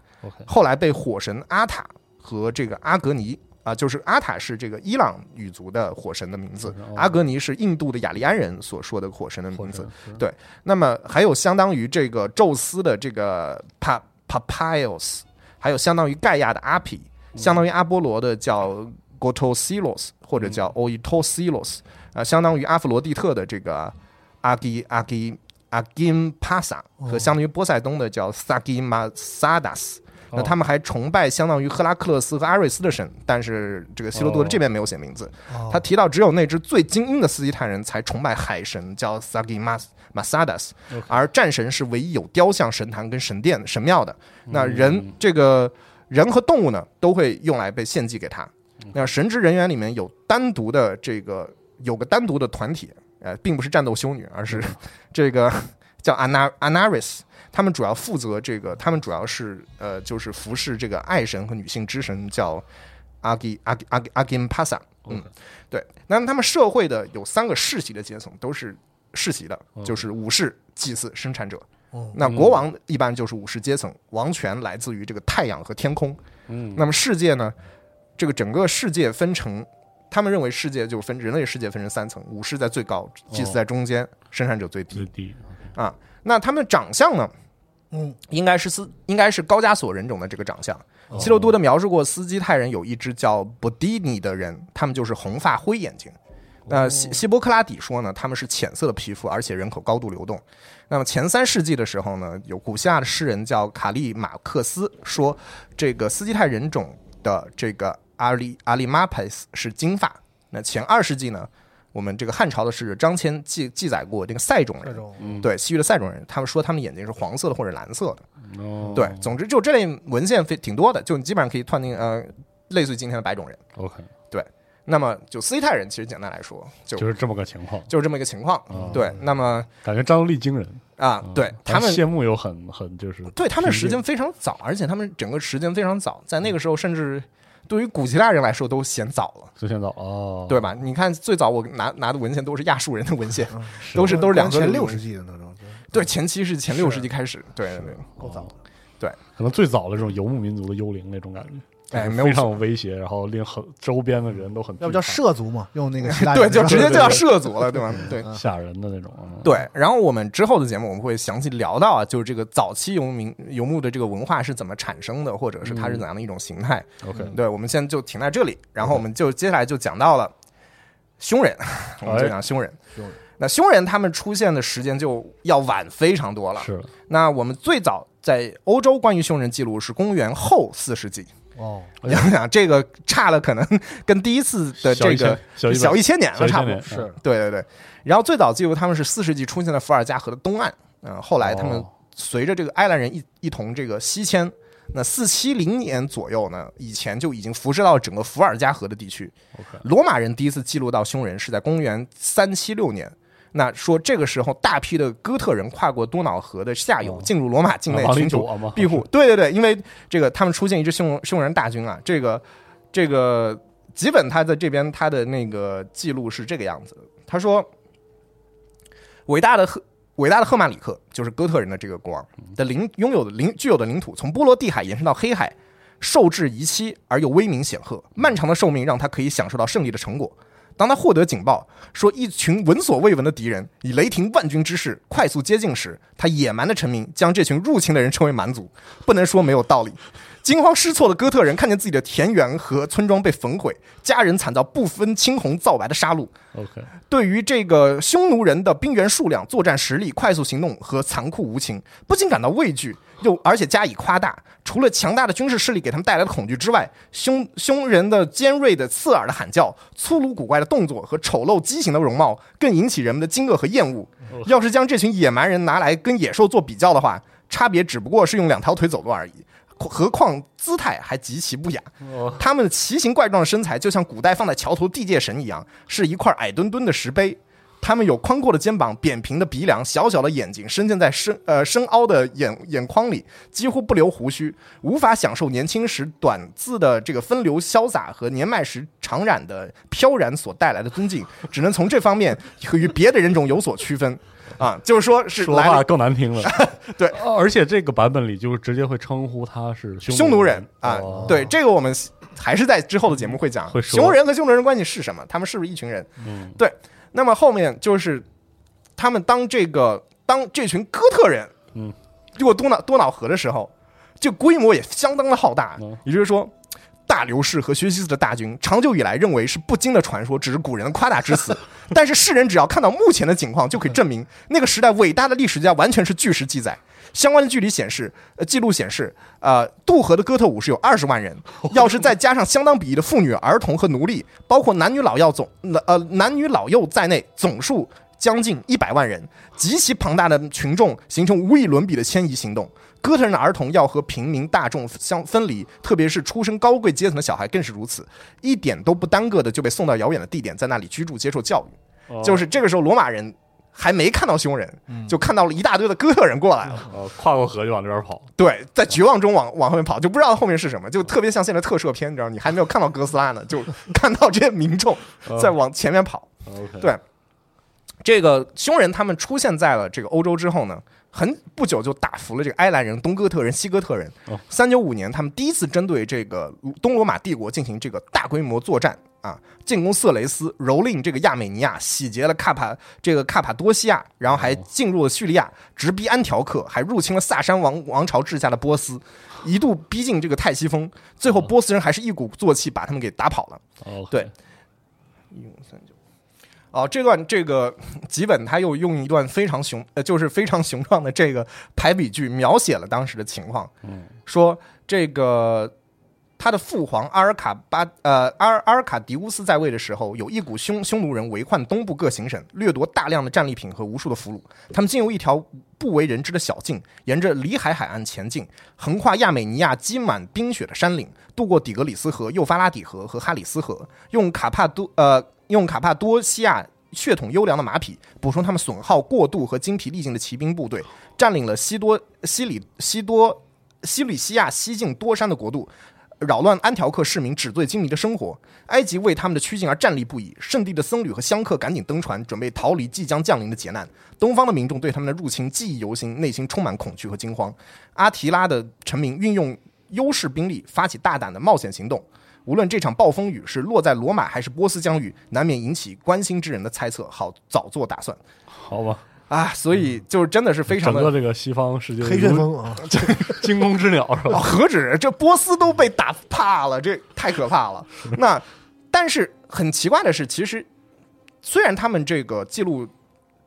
后来被火神阿塔和这个阿格尼啊，就是阿塔是这个伊朗语族的火神的名字，哦。阿格尼是印度的雅利安人所说的火神的名字。对。那么还有相当于这个宙斯的这个帕 Papios，还有相当于盖亚的阿皮，相当于阿波罗的叫 Gotosilos 或者叫 Oitosilos，啊，相当于阿弗罗狄特的这个阿基阿基阿金帕萨和相当于波塞冬的叫 Sagimasadas。那他们还崇拜相当于赫拉克勒斯和阿瑞斯的神，但是这个希罗多德这边没有写名字。哦。他提到只有那支最精英的斯基泰人才崇拜海神，叫 Sagi Mas Masadas，而战神是唯一有雕像、神坛跟神殿、神庙的。嗯那人这个人和动物呢，都会用来被献祭给他。嗯那神职人员里面有单独的这个有个单独的团体，呃，并不是战斗修女，而是嗯 [laughs] 这个叫 Ana Anaris。他们主要负责这个，他们主要是呃，就是服侍这个爱神和女性之神，叫阿基阿基阿基阿金帕萨。嗯对。那么他们社会的有三个世袭的阶层，都是世袭的，哦就是武士、祭祀、生产者。哦那国王一般就是武士阶层，王权来自于这个太阳和天空。嗯那么世界呢，这个整个世界分成，他们认为世界就分人类世界分成三层，武士在最高，祭祀在中间，生产者最低最低啊。那他们长相呢，嗯，应该是斯应该是高加索人种的这个长相。希罗多德描述过斯基泰人有一支叫布迪尼的人，他们就是红发灰眼睛。那希希波克拉底说呢，他们是浅色的皮肤，而且人口高度流动。那么前三世纪的时候呢，有古希腊的诗人叫卡利马克斯说，这个斯基泰人种的这个阿里阿里马佩斯是金发。那前二世纪呢，我们这个汉朝的诗人张骞记记载过这个塞种人，嗯对西域的塞种人，他们说他们眼睛是黄色的或者蓝色的。哦对，总之就这类文献非挺多的，就你基本上可以断定，呃，类似于今天的白种人。OK 那么就斯基泰人，其实简单来说，就就是这么个情况，就是这么一个情况。哦。对，那么感觉战斗力惊人。啊，对他们，谢幕有很很就是对他们时间非常早，而且他们整个时间非常早，在那个时候，甚至对于古希腊人来说都嫌早了，都嫌早哦，对吧？你看最早我拿拿的文献都是亚述人的文献，嗯 [laughs] 都是都是两个前六世纪的那种，对，前期是前六世纪开始，对对对。够早。对。可能最早的这种游牧民族的幽灵那种感觉，哎，没有非常有威胁，然后令很周边的人都很要不叫涉足嘛？用那个 [laughs] 希腊对，就直接就叫涉足了，对吧？对。吓人的那种。嗯，对，然后我们之后的节目我们会详细聊到啊，就是这个早期游民游牧的这个文化是怎么产生的，或者是它是怎样的一种形态。OK，对，我们现在就停在这里，然后我们就接下来就讲到了匈人，我们就讲匈人。匈人那匈人他们出现的时间就要晚非常多了。是，那我们最早在欧洲关于匈人记录是公元后四世纪，哦，想想这个差了，可能 [laughs] 跟第一次的这个小一小千年了，差不多。是对对对，然后最早记录他们是四世纪出现在伏尔加河的东岸，嗯、后来他们哦随着这个埃兰人一一同这个西迁，那四七零年左右呢，以前就已经辐射到整个伏尔加河的地区。OK 罗马人第一次记录到匈人是在公元三七六年。那说这个时候，大批的哥特人跨过多瑙河的下游，哦进入罗马境内寻求，庇护。对对对，因为这个他们出现一支匈匈人大军啊，这个这个吉本他在这边他的那个记录是这个样子的，他说，伟大的赫伟大的赫曼里克就是哥特人的这个国王的领拥有的领具有的领土，从波罗的海延伸到黑海，受制遗期而又威名显赫，漫长的寿命让他可以享受到胜利的成果。当他获得警报说一群闻所未闻的敌人以雷霆万钧之势快速接近时，他野蛮的臣民将这群入侵的人称为蛮族，不能说没有道理。惊慌失措的哥特人看见自己的田园和村庄被焚毁，家人惨遭不分青红皂白的杀戮，OK，对于这个匈奴人的兵员数量、作战实力、快速行动和残酷无情，不仅感到畏惧，又而且加以夸大。除了强大的军事势力给他们带来的恐惧之外，匈匈人的尖锐的、刺耳的喊叫、粗鲁古怪的动作和丑陋畸形的容貌，更引起人们的惊愕和厌恶。要是将这群野蛮人拿来跟野兽做比较的话，差别只不过是用两条腿走路而已。何况姿态还极其不雅，他们的奇形怪状的身材就像古代放在桥头地界神一样，是一块矮墩墩的石碑。他们有宽阔的肩膀、扁平的鼻梁、小小的眼睛，深陷在深呃深凹的眼眼眶里，几乎不留胡须，无法享受年轻时短暂的这个风流潇洒和年迈时长染的飘然所带来的尊敬，只能从这方面和与别的人种有所区分。啊，就是说是说话更难听了。[laughs] 对哦，而且这个版本里就直接会称呼他是匈匈奴人啊，哦对这个我们还是在之后的节目会讲，匈奴人和匈奴人关系是什么？他们是不是一群人？嗯，对。那么后面就是他们当这个当这群哥特人，嗯，过多瑙多瑙河的时候，这规模也相当的浩大嗯，也就是说。大流士和薛西斯的大军，长久以来认为是不经的传说，只是古人的夸大之词。[laughs] 但是世人只要看到目前的景况，就可以证明那个时代伟大的历史家完全是据实记载。相关的距离显示，呃，记录显示，呃，渡河的哥特武士有二十万人，[laughs] 要是再加上相当比例的妇女、儿童和奴隶，包括男女老幼总呃男女老幼在内，总数将近一百万人，极其庞大的群众形成无与伦比的迁移行动。哥特人的儿童要和平民大众相分离，特别是出身高贵阶层的小孩更是如此，一点都不耽搁的就被送到遥远的地点，在那里居住接受教育。哦就是这个时候，罗马人还没看到凶人，就看到了一大堆的哥特人过来了。[laughs] 哦，跨过河就往这边跑。对，在绝望中往往后面跑，就不知道后面是什么，就特别像现在特摄片，你知道，你还没有看到哥斯拉呢，[laughs] 就看到这些民众在往前面跑。对这个凶人他们出现在了这个欧洲之后呢，很不久就打服了这个埃兰人、东哥特人、西哥特人哦。三九五年，他们第一次针对这个东罗马帝国进行这个大规模作战啊，进攻色雷斯，蹂躏这个亚美尼亚，洗劫了卡帕这个卡帕多西亚，然后还进入了叙利亚，直逼安条克，还入侵了萨珊王王朝治下的波斯，一度逼近这个泰西风，最后波斯人还是一鼓作气把他们给打跑了。对一五三九。哦，这段这个吉本他又用一段非常雄呃，就是非常雄壮的这个排比句描写了当时的情况。嗯，说这个他的父皇阿尔卡巴呃阿尔阿尔卡迪乌斯在位的时候，有一股匈匈奴人围困东部各行省，掠夺大量的战利品和无数的俘虏。他们经由一条不为人知的小径，沿着里海海岸前进，横跨亚美尼亚积满冰雪的山岭，渡过底格里斯河、幼发拉底河和哈里斯河，用卡帕多呃用卡帕多西亚。血统优良的马匹，补充他们损耗过度和精疲力尽的骑兵部队，占领了西多西里西多西里西亚西境多山的国度，扰乱安条克市民纸醉金迷的生活。埃及为他们的趋近而战栗不已，圣地的僧侣和香客赶紧登船，准备逃离即将降临的劫难。东方的民众对他们的入侵记忆犹新，内心充满恐惧和惊慌。阿提拉的臣民运用优势兵力发起大胆的冒险行动。无论这场暴风雨是落在罗马还是波斯疆域，难免引起关心之人的猜测，好早做打算好吧，啊！所以就是真的是非常的整个这个西方世界黑旋风啊，[laughs] 惊弓之鸟是哦，吧？何止这波斯都被打怕了，这太可怕了。那但是很奇怪的是，其实虽然他们这个记录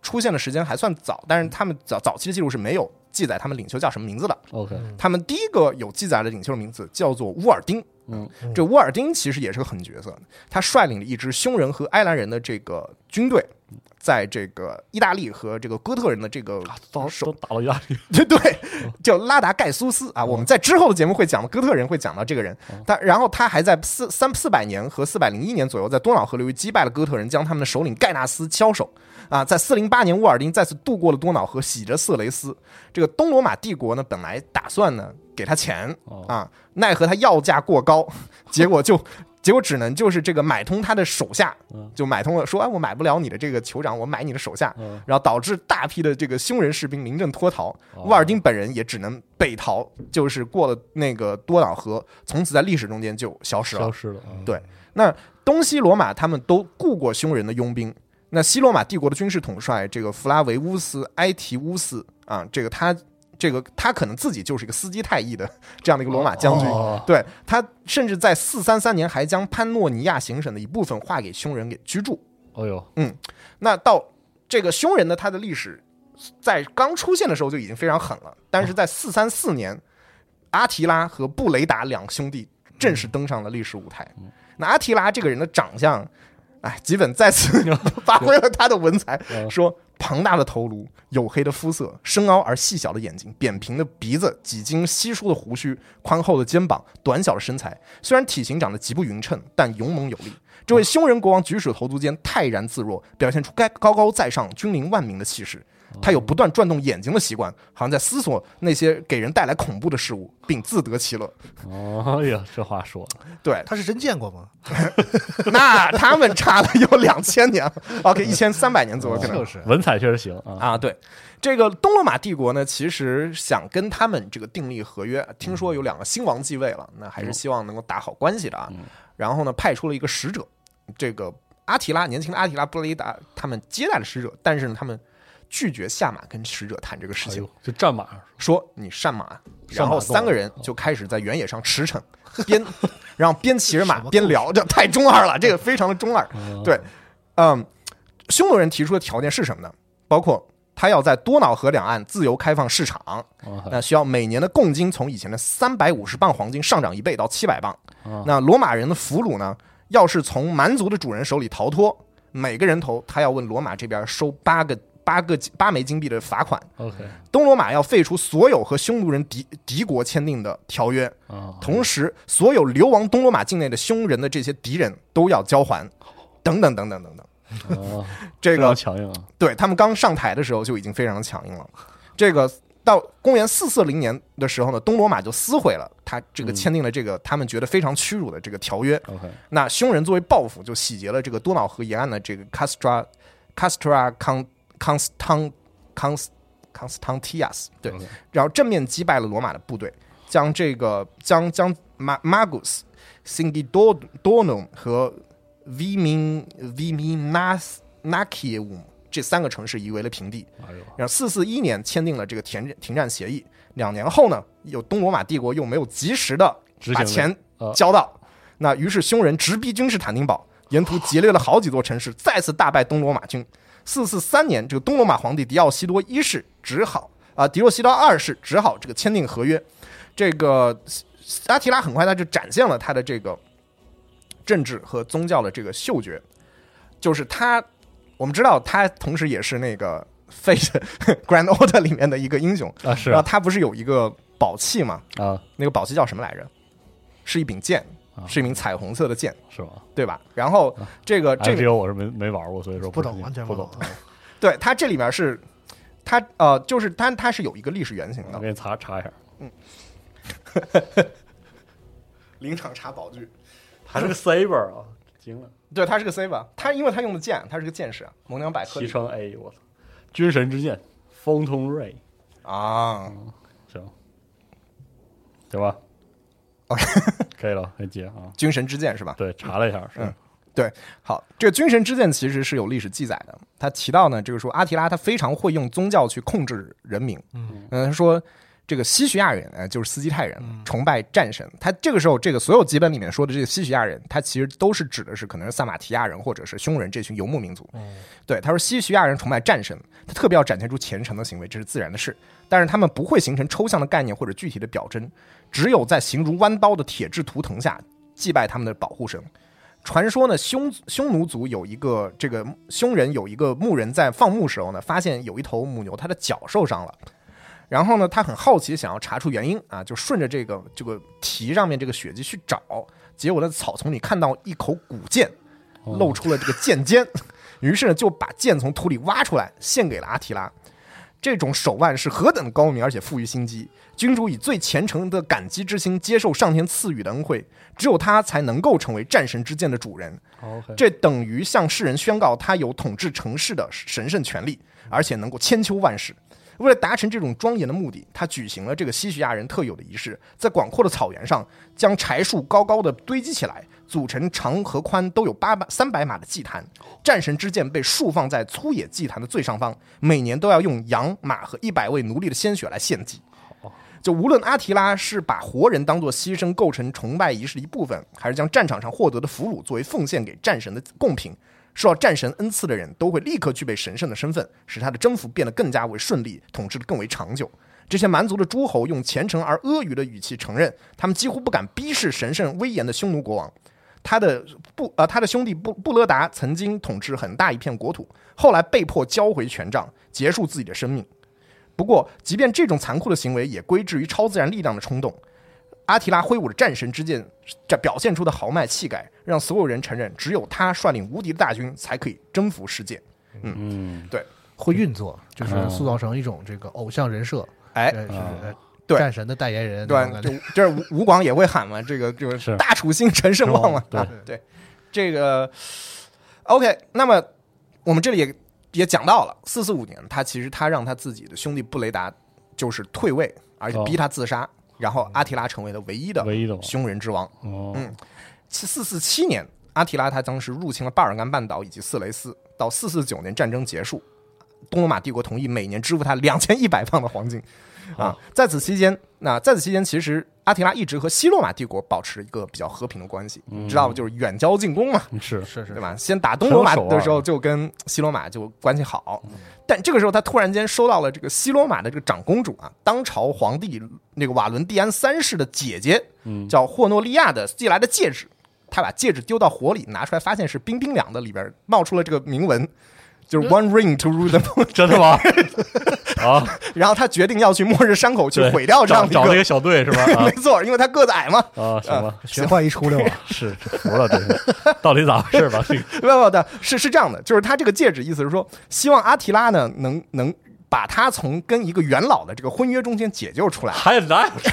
出现的时间还算早，但是他们早早期的记录是没有记载他们领袖叫什么名字的。OK，他们第一个有记载的领袖名字叫做乌尔丁。嗯，这乌尔丁其实也是个狠角色，他率领了一支匈人和埃兰人的这个军队，在这个意大利和这个哥特人的这个都手都打到意大利，[laughs] 对对，叫拉达盖苏斯啊。我们在之后的节目会讲到哥特人，会讲到这个人。他然后他还在四三四百年和四百零一年左右，在多瑙河流域击败了哥特人，将他们的首领盖纳斯枭首。啊，在四零八年，沃尔丁再次渡过了多瑙河，洗着色雷斯。这个东罗马帝国呢，本来打算呢给他钱哦啊，奈何他要价过高，结果就结果只能就是这个买通他的手下嗯，就买通了，说哎，我买不了你的这个酋长，我买你的手下。嗯，然后导致大批的这个匈人士兵临阵脱逃，哦乌尔丁本人也只能北逃，就是过了那个多瑙河，从此在历史中间就消失了。消失了，嗯对那东西罗马他们都雇过匈人的佣兵，那西罗马帝国的军事统帅这个弗拉维乌斯·埃提乌斯啊，这个他这个他可能自己就是一个司机太乙的这样的一个罗马将军。哦对他，甚至在四三三年还将潘诺尼亚行省的一部分划给匈人给居住。哦呦，那到这个匈人呢，他的历史在刚出现的时候就已经非常狠了，但是在四三四年，阿提拉和布雷达两兄弟正式登上了历史舞台。那阿提拉这个人的长相，哎，吉本再次 [laughs] 发挥了他的文采，嗯说庞大的头颅、黝黑的肤色、深凹而细小的眼睛、扁平的鼻子、几经稀疏的胡须、宽厚的肩膀、短小的身材，虽然体型长得极不匀称，但勇猛有力。这位匈人国王举手投足间泰然自若，表现出该高高在上、君临万民的气势。他有不断转动眼睛的习惯，好像在思索那些给人带来恐怖的事物，[laughs] 并自得其乐。哦哎呀，这话说的，对，他是真见过吗？[laughs] 那他们差了有两千年，OK，[laughs] 一千三百年左右可能。就。是。文采确实行啊，啊，对，这个东罗马帝国呢，其实想跟他们这个订立合约，听说有两个新王继位了，那还是希望能够打好关系的啊。然后呢，派出了一个使者，这个阿提拉年轻的阿提拉布雷达，他们接待了使者，但是呢，他们拒绝下马跟使者谈这个事情，哎呦，这战马。说你善马，然后三个人就开始在原野上驰骋，边 [laughs] 然后边骑着马边聊，[laughs] 这太中二了，这个非常的中二。对，嗯，匈奴人提出的条件是什么呢？包括他要在多瑙河两岸自由开放市场，哦。那需要每年的贡金从以前的三百五十磅黄金上涨一倍到七百磅。啊那罗马人的俘虏呢，要是从蛮族的主人手里逃脱，每个人头他要问罗马这边收八个八个八枚金币的罚款。OK 东罗马要废除所有和匈奴人敌敌国签订的条约，啊，同时所有流亡东罗马境内的匈人的这些敌人都要交还，等等等等等等。哦 [laughs] 这个强硬啊，对他们刚上台的时候就已经非常的强硬了。这个到公元四四零年的时候呢，东罗马就撕毁了他这个签订了这个他们觉得非常屈辱的这个条约。OK 那匈人作为报复，就洗劫了这个多瑙河沿岸的这个 Castra Castra Con Constant Const Constantius，对。然后正面击败了罗马的部队，将这个将将 Ma Magus、Singidonum 和 Vimin Viminacium 这三个城市夷为了平地。然后四四一年签订了这个停停战协议，两年后呢，有东罗马帝国又没有及时的把钱啊交到，那于是匈人直逼君士坦丁堡，沿途劫掠了好几座城市，再次大败东罗马军。四四三年，这个东罗马皇帝迪奥西多一世只好啊，迪奥西多二世只好这个签订合约。这个阿提拉很快他就展现了他的这个政治和宗教的这个嗅觉，就是他，我们知道他同时也是那个 Fate Grand Order 里面的一个英雄，啊是啊然后他不是有一个宝器嘛？啊那个宝器叫什么来着？是一柄剑，是一名彩虹色的剑，是吧？对吧？然后这个这个，这个我是没没玩过，所以说不懂，完全不懂。。[laughs] 对它这里面是它呃，就是它它是有一个历史原型的。我给你查查一下，嗯 [laughs] 临场查宝具，它是个 saber 啊，惊了，对，它是个 saber，？它因为它用的剑，它是个剑士啊，蒙娘百科里西城 A，我操，军神之剑，风通锐，啊，行，对吧？[laughs] 可以了，可以接啊。军神之剑是吧？对，查了一下，是嗯好，这个军神之剑其实是有历史记载的。他提到呢，这个说阿提拉他非常会用宗教去控制人民。嗯嗯，他说这个西徐亚人，呃，就是斯基泰人，崇拜战神。他这个时候，这个所有基本里面说的这个西徐亚人，他其实都是指的是可能是萨马提亚人或者是匈人这群游牧民族。对，他说西徐亚人崇拜战神，他特别要展现出虔诚的行为，这是自然的事。但是他们不会形成抽象的概念或者具体的表征，只有在形如弯刀的铁质图腾下祭拜他们的保护神。传说呢，匈匈奴族有一个这个匈人有一个牧人在放牧时候呢，发现有一头母牛它的脚受伤了，然后呢，他很好奇想要查出原因啊，就顺着这个这个蹄上面这个血迹去找，结果在草丛里看到一口古剑，露出了这个剑尖，于是呢就把剑从土里挖出来献给了阿提拉。这种手腕是何等高明，而且富于心机。君主以最虔诚的感激之心接受上天赐予的恩惠，只有他才能够成为战神之剑的主人。这等于向世人宣告他有统治城市的神圣权利，而且能够千秋万世。为了达成这种庄严的目的，他举行了这个西徐亚人特有的仪式，在广阔的草原上将柴树高高的堆积起来，组成长和宽都有八百三百码的祭坛。战神之剑被竖放在粗野祭坛的最上方，每年都要用羊、马和一百位奴隶的鲜血来献祭。就无论阿提拉是把活人当做牺牲构成崇拜仪式的一部分，还是将战场上获得的俘虏作为奉献给战神的贡品，受到战神恩赐的人都会立刻具备神圣的身份，使他的征服变得更加为顺利，统治的更为长久。这些蛮族的诸侯用虔诚而阿谀的语气承认，他们几乎不敢逼视神圣威严的匈奴国王。他的布呃，他的兄弟布布勒达曾经统治很大一片国土，后来被迫交回权杖，结束自己的生命。不过，即便这种残酷的行为也归之于超自然力量的冲动。阿提拉挥舞着战神之剑，这表现出的豪迈气概，让所有人承认，只有他率领无敌的大军才可以征服世界。嗯，对会运作，就是哦塑造成一种这个偶像人设，哎，呃是对战神的代言人对，就是吴吴广也会喊嘛，这个就是是大楚兴陈胜旺嘛。[laughs] 对啊对，这个 OK，那么我们这里也也讲到了，四四五年，他其实他让他自己的兄弟布雷达就是退位，而且逼他自杀，然后阿提拉成为了唯一的唯一的王匈人之王。哦，嗯四四七年，阿提拉他当时入侵了巴尔干半岛以及色雷斯。到四四九年战争结束，东罗马帝国同意每年支付他两千一百磅的黄金。啊，在此期间，那在此期间，其实阿提拉一直和西罗马帝国保持一个比较和平的关系，你知道吧？就是远交近攻嘛，是。是是。对吧？先打东罗马的时候，就跟西罗马就关系好，但这个时候他突然间收到了这个西罗马的这个长公主啊，当朝皇帝那个瓦伦蒂安三世的姐姐，嗯。叫霍诺利亚的寄来的戒指，他把戒指丢到火里，拿出来发现是冰冰凉的，里边冒出了这个铭文。就是 one ring to rule them，真的吗？[laughs] 啊，然后他决定要去末日山口去毁掉这样的一个，找找那个小队是吧？啊 [laughs] 没错，因为他个子矮嘛，啊，行吧，玄幻一出溜啊，[laughs] 是是服了，真是，到底咋回事吧？不不不，是是这样的，就是他这个戒指意思是说，希望阿提拉呢能能把他从跟一个元老的这个婚约中间解救出来。还哪有这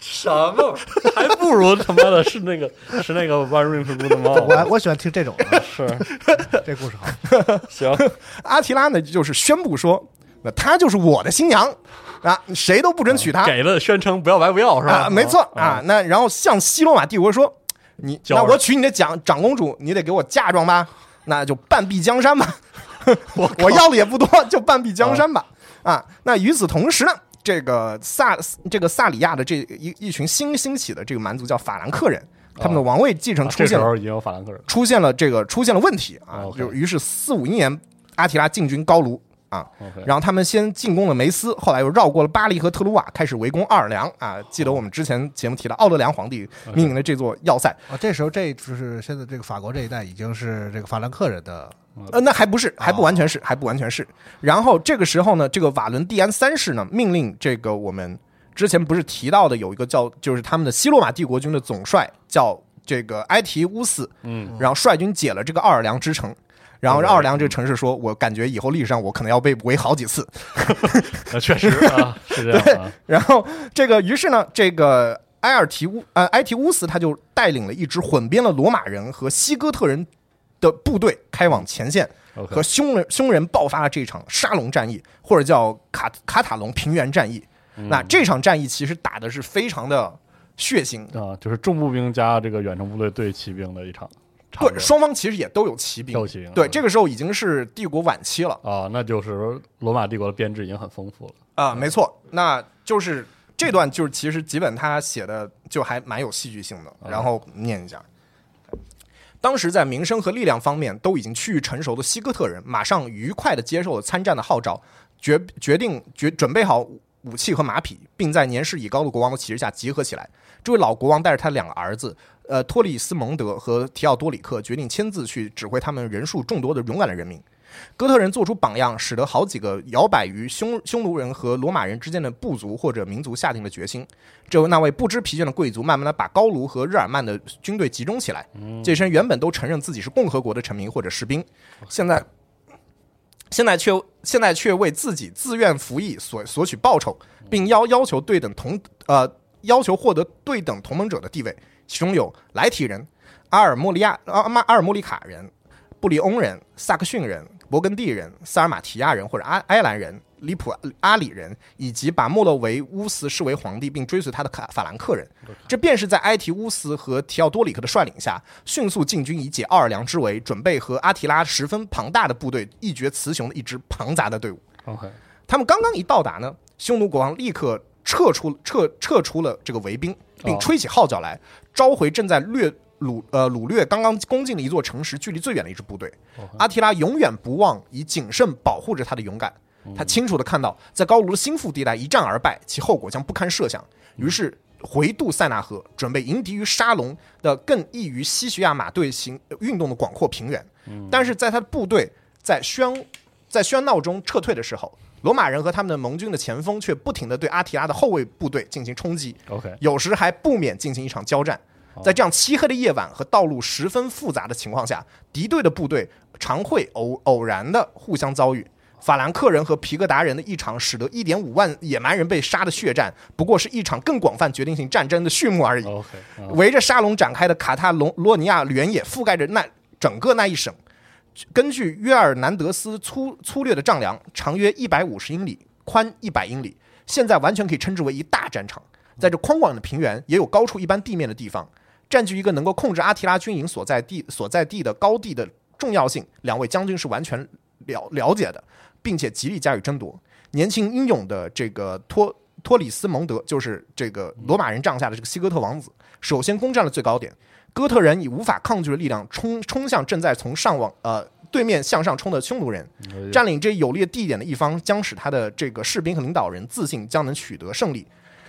什么？还不如他妈的是那个 [laughs] 是那个 One Ring Rule them 我我喜欢听这种的，是 [laughs] 这故事好，[laughs] 行，阿提拉呢就是宣布说，那她就是我的新娘啊，谁都不准娶她给了宣称不要白不要是吧？啊，没错啊。那然后向西罗马帝国说，你那我娶你的长长公主，你得给我嫁妆吧，那就半壁江山吧。我我要的也不多，就半壁江山吧。啊，那与此同时呢，这个萨这个萨里亚的这一一群新兴起的这个蛮族叫法兰克人，他们的王位继承啊出现了、已经有法兰克人，出现了这个出现了问题啊就于是四五一年，阿提拉进军高卢。啊然后他们先进攻了梅斯，后来又绕过了巴黎和特鲁瓦，开始围攻奥尔良啊。记得我们之前节目提到，奥勒良皇帝命名的这座要塞，啊，这时候这就是现在这个法国这一带已经是这个法兰克人的呃，那还不是，还不完全是，还不完全是。然后这个时候呢，这个瓦伦蒂安三世呢，命令这个我们之前不是提到的有一个叫，就是他们的西罗马帝国军的总帅叫这个埃提乌斯，嗯，然后率军解了这个奥尔良之城。然后奥尔良这个城市说，我感觉以后历史上我可能要被围好几次。[laughs] 那确实啊，是这样啊，[laughs] 然后这个，于是呢，这个埃尔提乌呃埃提乌斯他就带领了一支混编了罗马人和西哥特人的部队开往前线，和匈人匈人爆发了这场沙龙战役，或者叫卡卡塔隆平原战役。嗯那这场战役其实打的是非常的血腥。啊，就是重步兵加这个远程部队对骑兵的一场场对，双方其实也都有骑兵都。有骑兵。对，嗯这个时候已经是帝国晚期了啊，那就是罗马帝国的编制已经很丰富了。啊、没错，那就是这段就是其实吉本他写的就还蛮有戏剧性的，然后念一下。当时在名声和力量方面都已经趋于成熟的西哥特人，马上愉快地接受了参战的号召，决决定决准备好武器和马匹，并在年事已高的国王的旗帜下集合起来。这位老国王带着他两个儿子，呃，托里斯蒙德和提奥多里克，决定亲自去指挥他们人数众多的勇敢的人民。哥特人做出榜样，使得好几个摇摆于匈匈奴人和罗马人之间的部族或者民族下定了决心。这位那位不知疲倦的贵族，慢慢的把高卢和日耳曼的军队集中起来。这些人原本都承认自己是共和国的臣民或者士兵，现在现在却现在却为自己自愿服役所索取报酬，并要要求对等同呃要求获得对等同盟者的地位，其中有莱提人、阿尔莫利亚、阿阿阿尔莫里卡人、布里翁人、萨克逊人、勃艮第人、萨尔马提亚人或者埃埃兰人、里普阿里人，以及把莫洛维乌斯视为皇帝并追随他的卡法兰克人。这便是在埃提乌斯和提奥多里克的率领下，迅速进军，以解奥尔良之围，准备和阿提拉十分庞大的部队一决雌雄的一支庞杂的队伍。OK，他们刚刚一到达呢，匈奴国王立刻撤出撤撤出了这个围兵，并吹起号角来，召回正在掠掳呃掳掠刚刚攻进的一座城池距离最远的一支部队。阿提拉永远不忘以谨慎保护着他的勇敢。他清楚地看到，在高卢的心腹地带一战而败，其后果将不堪设想。于是回渡塞纳河，准备迎敌于沙龙的更易于西徐亚马队行运动的广阔平原。但是在他的部队在喧在喧闹中撤退的时候，罗马人和他们的盟军的前锋却不停地对阿提拉的后卫部队进行冲击，OK，有时还不免进行一场交战。在这样漆黑的夜晚和道路十分复杂的情况下，敌对的部队常会偶偶然的互相遭遇。法兰克人和皮格达人的一场使得一点五万野蛮人被杀的血战，不过是一场更广泛决定性战争的序幕而已。围着沙龙展开的卡塔隆罗尼亚原野覆盖着那整个那一省。根据约尔南德斯粗粗略的丈量，长约一百五十英里，宽一百英里，现在完全可以称之为一大战场。在这宽广的平原，也有高出一般地面的地方，占据一个能够控制阿提拉军营所在地所在地的高地的重要性，两位将军是完全了了解的，并且极力加以争夺。年轻英勇的这个托托里斯蒙德，就是这个罗马人帐下的这个西哥特王子，首先攻占了最高点。哥特人以无法抗拒的力量冲冲向正在从上往呃对面向上冲的匈奴人，占领这有利的地点的一方将使他的这个士兵和领导人自信将能取得胜利。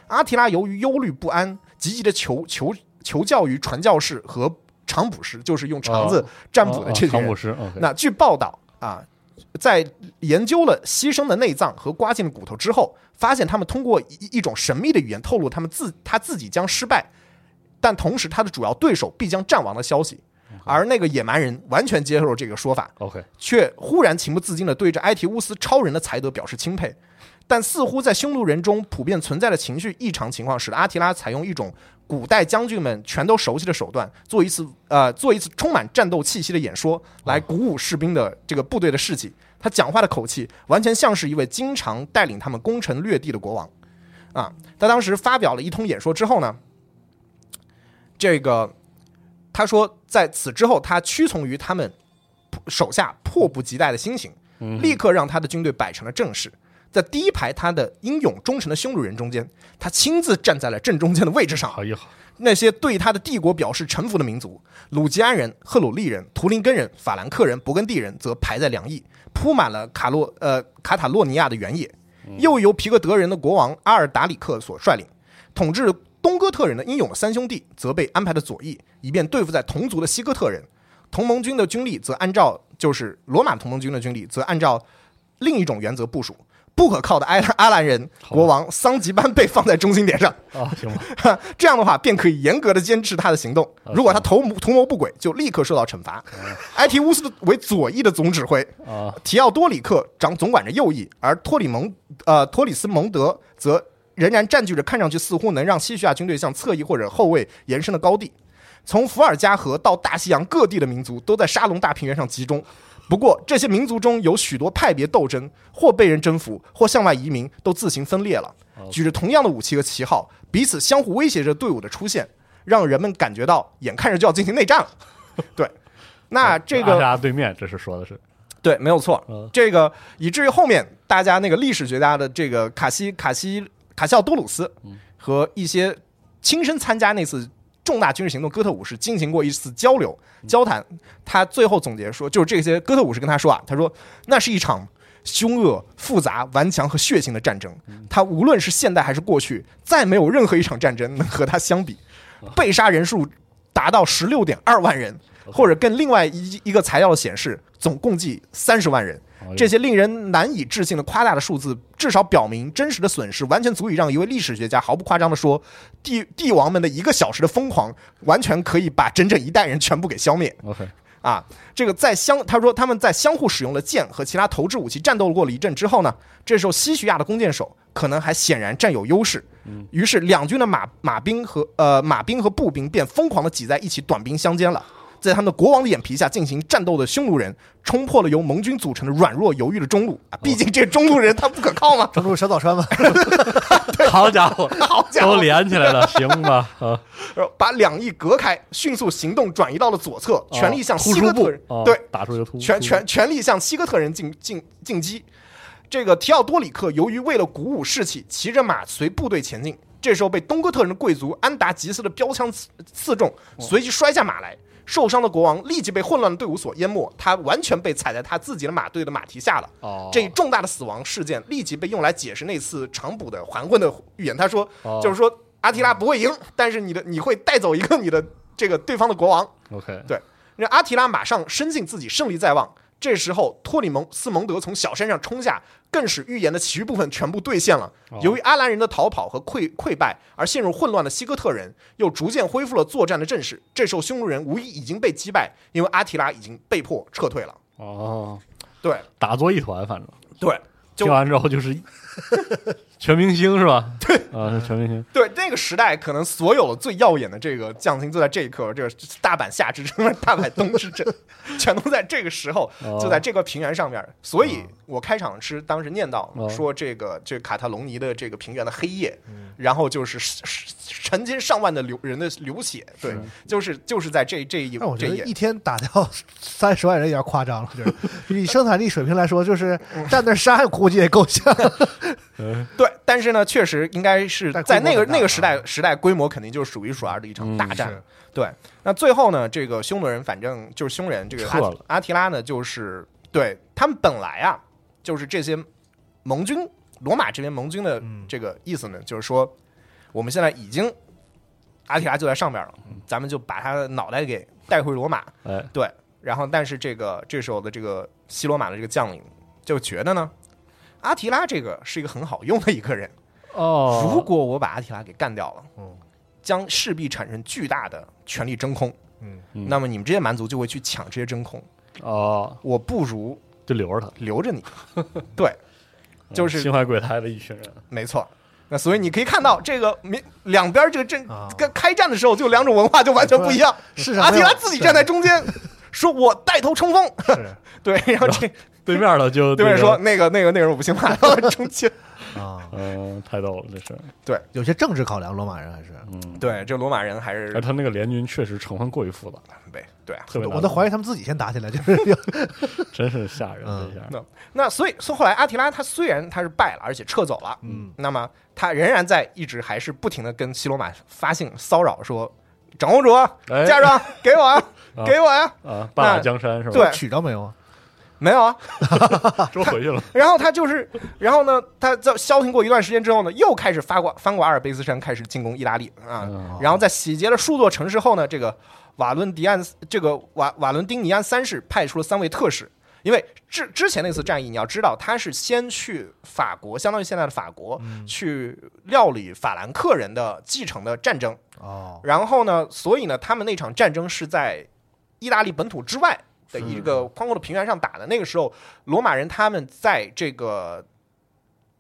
阿提拉由于忧虑不安，积极的求求求教于传教士和长卜师，就是用肠子占卜的这些人长卜。师 OK，那据报道啊，在研究了牺牲的内脏和刮进的骨头之后，发现他们通过一一种神秘的语言透露他们自他自己将失败，但同时他的主要对手必将战亡的消息。而那个野蛮人完全接受了这个说法，OK，却忽然情不自禁地对着埃提乌斯超人的才德表示钦佩。但似乎在匈奴人中普遍存在的情绪异常情况，使得阿提拉采用一种古代将军们全都熟悉的手段，做一次呃做一次充满战斗气息的演说，来鼓舞士兵的这个部队的士气。他讲话的口气完全像是一位经常带领他们攻城略地的国王啊。他当时发表了一通演说之后呢，这个他说，在此之后，他屈从于他们手下迫不及待的心情，立刻让他的军队摆成了阵势。在第一排他的英勇忠诚的匈奴人中间，他亲自站在了正中间的位置上。哎呀，那些对他的帝国表示臣服的民族，鲁吉安人、赫鲁利人、图林根人、法兰克人、勃艮第人，则排在两翼，铺满了卡洛呃卡塔洛尼亚的原野。又由皮格德人的国王阿尔达里克所率领，统治东哥特人的英勇的三兄弟，则被安排的左翼，以便对付在同族的西哥特人。同盟军的军力则按照就是罗马同盟军的军力，则按照另一种原则部署。不可靠的埃阿兰人国王桑吉班被放在中心点上，啊，行吧，[laughs] 这样的话，便可以严格的监视他的行动。如果他图谋图谋不轨，就立刻受到惩罚。埃提乌斯为左翼的总指挥，啊，提奥多里克掌总管着右翼，而托里蒙呃托里斯蒙德则仍然占据着看上去似乎能让西西亚军队向侧翼或者后卫延伸的高地。从伏尔加河到大西洋各地的民族都在沙龙大平原上集中，不过，这些民族中有许多派别斗争，或被人征服，或向外移民，都自行分裂了。举着同样的武器和旗号，彼此相互威胁着队伍的出现，让人们感觉到眼看着就要进行内战了。[laughs] 对，那这个拉对面，这是说的是对，没有错嗯。这个以至于后面大家那个历史学家的这个卡西卡西卡西奥多鲁斯和一些亲身参加那次重大军事行动哥特武士进行过一次交流交谈，他最后总结说，就是这些哥特武士跟他说啊，他说那是一场。凶恶、复杂、顽强和血腥的战争，他无论是现代还是过去，再没有任何一场战争能和他相比。被杀人数达到十六点二万人，或者跟另外一一个材料的显示，总共计三十万人。这些令人难以置信的夸大的数字，至少表明真实的损失完全足以让一位历史学家毫不夸张地说，帝帝王们的一个小时的疯狂，完全可以把整整一代人全部给消灭。OK，啊，这个在相他说他们在相互使用了剑和其他投掷武器战斗过了一阵之后呢，这时候西徐亚的弓箭手可能还显然占有优势，于是两军的马马兵和呃马兵和步兵便疯狂的挤在一起，短兵相接了。在他们的国王的眼皮下进行战斗的匈奴人，冲破了由盟军组成的软弱犹豫的中路啊！毕竟这中路人他不可靠嘛。中路小早川嘛，[laughs] 好家伙，[laughs] 好家伙都连起来了，行吧？[laughs] 啊，把两翼隔开，迅速行动转移到了左侧，全力向西哥特人、啊对打出一个突全突全全力向西哥特人进进进击。这个提奥多里克由于为了鼓舞士气，骑着马随部队前进。这时候被东哥特人的贵族安达吉斯的标枪刺刺中，随即摔下马来。受伤的国王立即被混乱的队伍所淹没，他完全被踩在他自己的马队的马蹄下了。哦，这一重大的死亡事件立即被用来解释那次长补的还魂的预言。他说，哦就是说阿提拉不会赢，但是你的你会带走一个你的这个对方的国王。OK，对，那阿提拉马上深信自己胜利在望。这时候，托里蒙斯蒙德从小山上冲下，更使预言的其余部分全部兑现了。由于阿兰人的逃跑和溃溃败而陷入混乱的西哥特人，又逐渐恢复了作战的阵势。这时候，匈奴人无疑已经被击败，因为阿提拉已经被迫撤退了。哦，对打作一团，反正对，就听完之后就是 [laughs] 全明星是吧？对，啊，是全明星。对，那个时代可能所有的最耀眼的这个将星，就在这一刻，这个大阪夏之争、[laughs] 大阪冬之争，全都在这个时候，哦就在这个平原上面。所以我开场是当时念到哦。说，这个这卡塔隆尼的这个平原的黑夜，嗯。然后就是是是成千上万的流人的流血，对，就是就是在这这一那我这一一天打掉三十万人有点夸张了，就 [laughs] 是以生产力水平来说，就是站那儿杀估计也够呛。[laughs] 对，但是呢，确实应该是在那个那个时代啊。时代规模肯定就是数一数二的一场嗯大战。对，那最后呢，这个匈奴人反正就是匈人，这个阿阿提拉呢，就是对他们本来啊，就是这些盟军罗马这边盟军的嗯这个意思呢，就是说我们现在已经阿提拉就在上边了，咱们就把他的脑袋给带回罗马。哎，对，然后但是这个这时候的这个西罗马的这个将领就觉得呢，阿提拉这个是一个很好用的一个人。哦，如果我把阿提拉给干掉了，嗯将势必产生巨大的权力真空。那么你们这些蛮族就会去抢这些真空，哦，我不如就留着他，留着你。对，[laughs] 就是心怀鬼胎的一群人。没错。那所以你可以看到，这个民两边这个阵啊跟开战的时候，就两种文化就完全不一样。世上没有阿提拉自己站在中间，[laughs] 说我带头冲锋。对，然后这对面的就 [laughs] 对面说那个那个那个人我不行，马中间。啊，嗯，太逗了，这是对。有些政治考量，罗马人还是。嗯，对，这罗马人还是他那个联军确实成分过于复杂，对对啊。特别我都怀疑他们自己先打起来，就是 [laughs] 真是吓人嗯这下。那那所以说后来阿提拉他虽然他是败了，而且撤走了，嗯，那么他仍然在一直还是不停的跟西罗马发信骚扰说，长公主哎嫁妆 [laughs] 给我啊，啊给我呀、啊，半马江山是吧？对娶着没有啊？[laughs] 没有啊。说回去了。然后他就是，然后呢，他在消停过一段时间之后呢，又开始发过翻过阿尔卑斯山，开始进攻意大利啊。嗯然后在洗劫了数座城市后呢，这个瓦伦迪安这个瓦瓦伦丁尼安三世派出了三位特使，因为之之前那次战役，你要知道他是先去法国，相当于现在的法国，去料理法兰克人的继承的战争。哦，然后呢，所以呢，他们那场战争是在意大利本土之外的一个宽阔的平原上打的。那个时候，罗马人他们在这个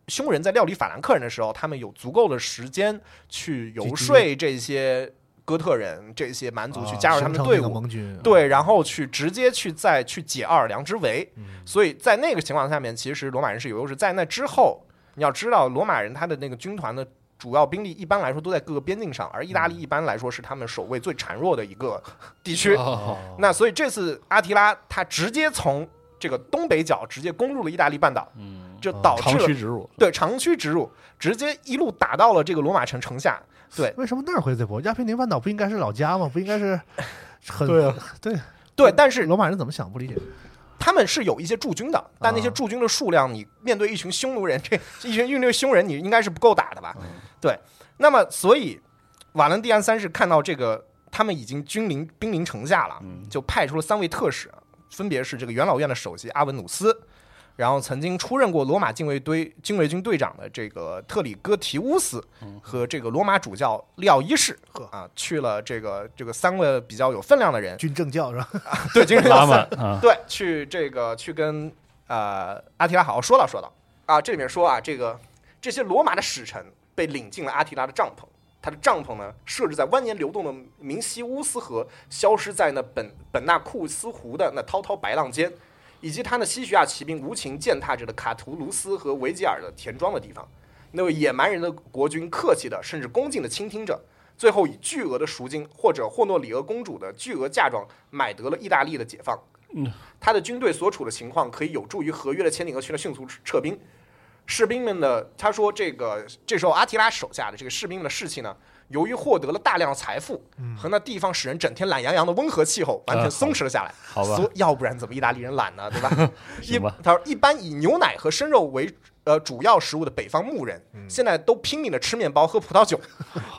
匈人在料理法兰克人的时候，他们有足够的时间去游说这些。哥特人这些蛮族去啊加入他们的队伍，盟军，对，然后去直接去再去解奥尔良之围。嗯所以在那个情况下面，其实罗马人是有优势。在那之后，你要知道，罗马人他的那个军团的主要兵力一般来说都在各个边境上，而意大利一般来说是他们守卫最孱弱的一个地区。哦，那所以这次阿提拉他直接从这个东北角直接攻入了意大利半岛，嗯，就导致长了驱直入，对长驱直入，直接一路打到了这个罗马城城下。对为什么那儿会这波？亚平宁半岛不应该是老家吗？不应该是很对啊对 [laughs] 对，但是罗马人怎么想不理解？他们是有一些驻军的，但那些啊驻军的数量，你面对一群匈奴人，这一群面对匈人，你应该是不够打的吧？对，那么所以瓦伦蒂安三世看到这个他们已经军临兵临城下了，嗯就派出了三位特使，分别是这个元老院的首席阿文努斯。然后曾经出任过罗马禁卫队禁卫军队长的这个特里戈提乌斯和这个罗马主教利奥一世呵。啊，去了这个这个三个比较有分量的人，军政教是吧？[laughs] 对，军政教。三啊，[laughs] 对，去这个去跟呃阿提拉好好说道说道。啊。这里面说啊，这个这些罗马的使臣被领进了阿提拉的帐篷，他的帐篷呢设置在蜿蜒流动的明西乌斯河，消失在那本本纳库斯湖的那滔滔白浪间，以及他的西徐亚骑兵无情践踏着的卡图卢斯和维吉尔的田庄的地方。那位野蛮人的国君客气的，甚至恭敬的倾听着。最后以巨额的赎金或者霍诺里俄公主的巨额嫁妆买得了意大利的解放。他的军队所处的情况可以有助于合约的签订和去了迅速撤兵。士兵们的他说，这个这时候阿提拉手下的这个士兵们的士气呢，由于获得了大量财富和那地方使人整天懒洋洋的温和气候，完全松弛了下来。好吧要不然怎么意大利人懒呢？对吧？[laughs] 一他说，一般以牛奶和生肉为呃主要食物的北方牧人，现在都拼命的吃面包、喝葡萄酒，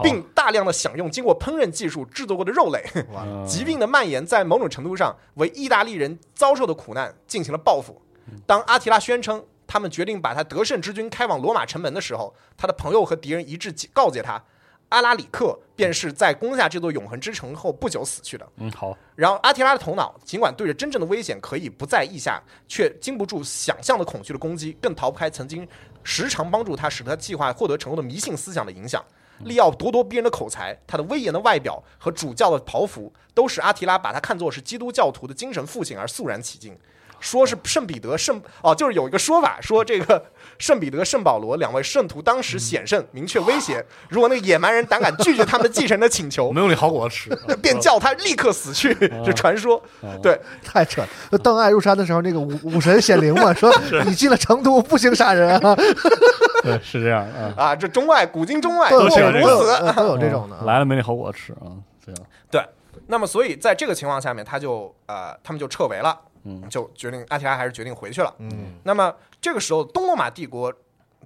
并大量的享用经过烹饪技术制作过的肉类。嗯 [laughs] 疾病的蔓延在某种程度上为意大利人遭受的苦难进行了报复。当阿提拉宣称他们决定把他得胜之军开往罗马城门的时候，他的朋友和敌人一致告诫他，阿拉里克便是在攻下这座永恒之城后不久死去的。嗯好，然后阿提拉的头脑尽管对着真正的危险可以不在意下，却经不住想象的恐惧的攻击，更逃不开曾经时常帮助他使他计划获得成功的迷信思想的影响。利奥咄咄逼人的口才，他的威严的外表和主教的袍服，都使阿提拉把他看作是基督教徒的精神父亲而肃然起敬。说是圣彼得、圣哦，就是有一个说法，说这个圣彼得、圣保罗两位圣徒当时显圣，明确威胁，如果那个野蛮人胆敢拒绝他们的继承的请求，[laughs] 没有你好果子吃，[laughs] 便叫他立刻死去。[laughs] 这传说，对，太扯了！邓艾入山的时候，那个武武神显灵嘛，说你进了成都不行杀人啊，对，是这样啊，啊，这中外古今中外都有如此。呃都有这种的。啊。来了没你好果子吃啊，这样，对，那么所以在这个情况下面，他就呃，他们就撤围了，嗯。就决定阿提拉还是决定回去了。嗯，那么这个时候，东罗马帝国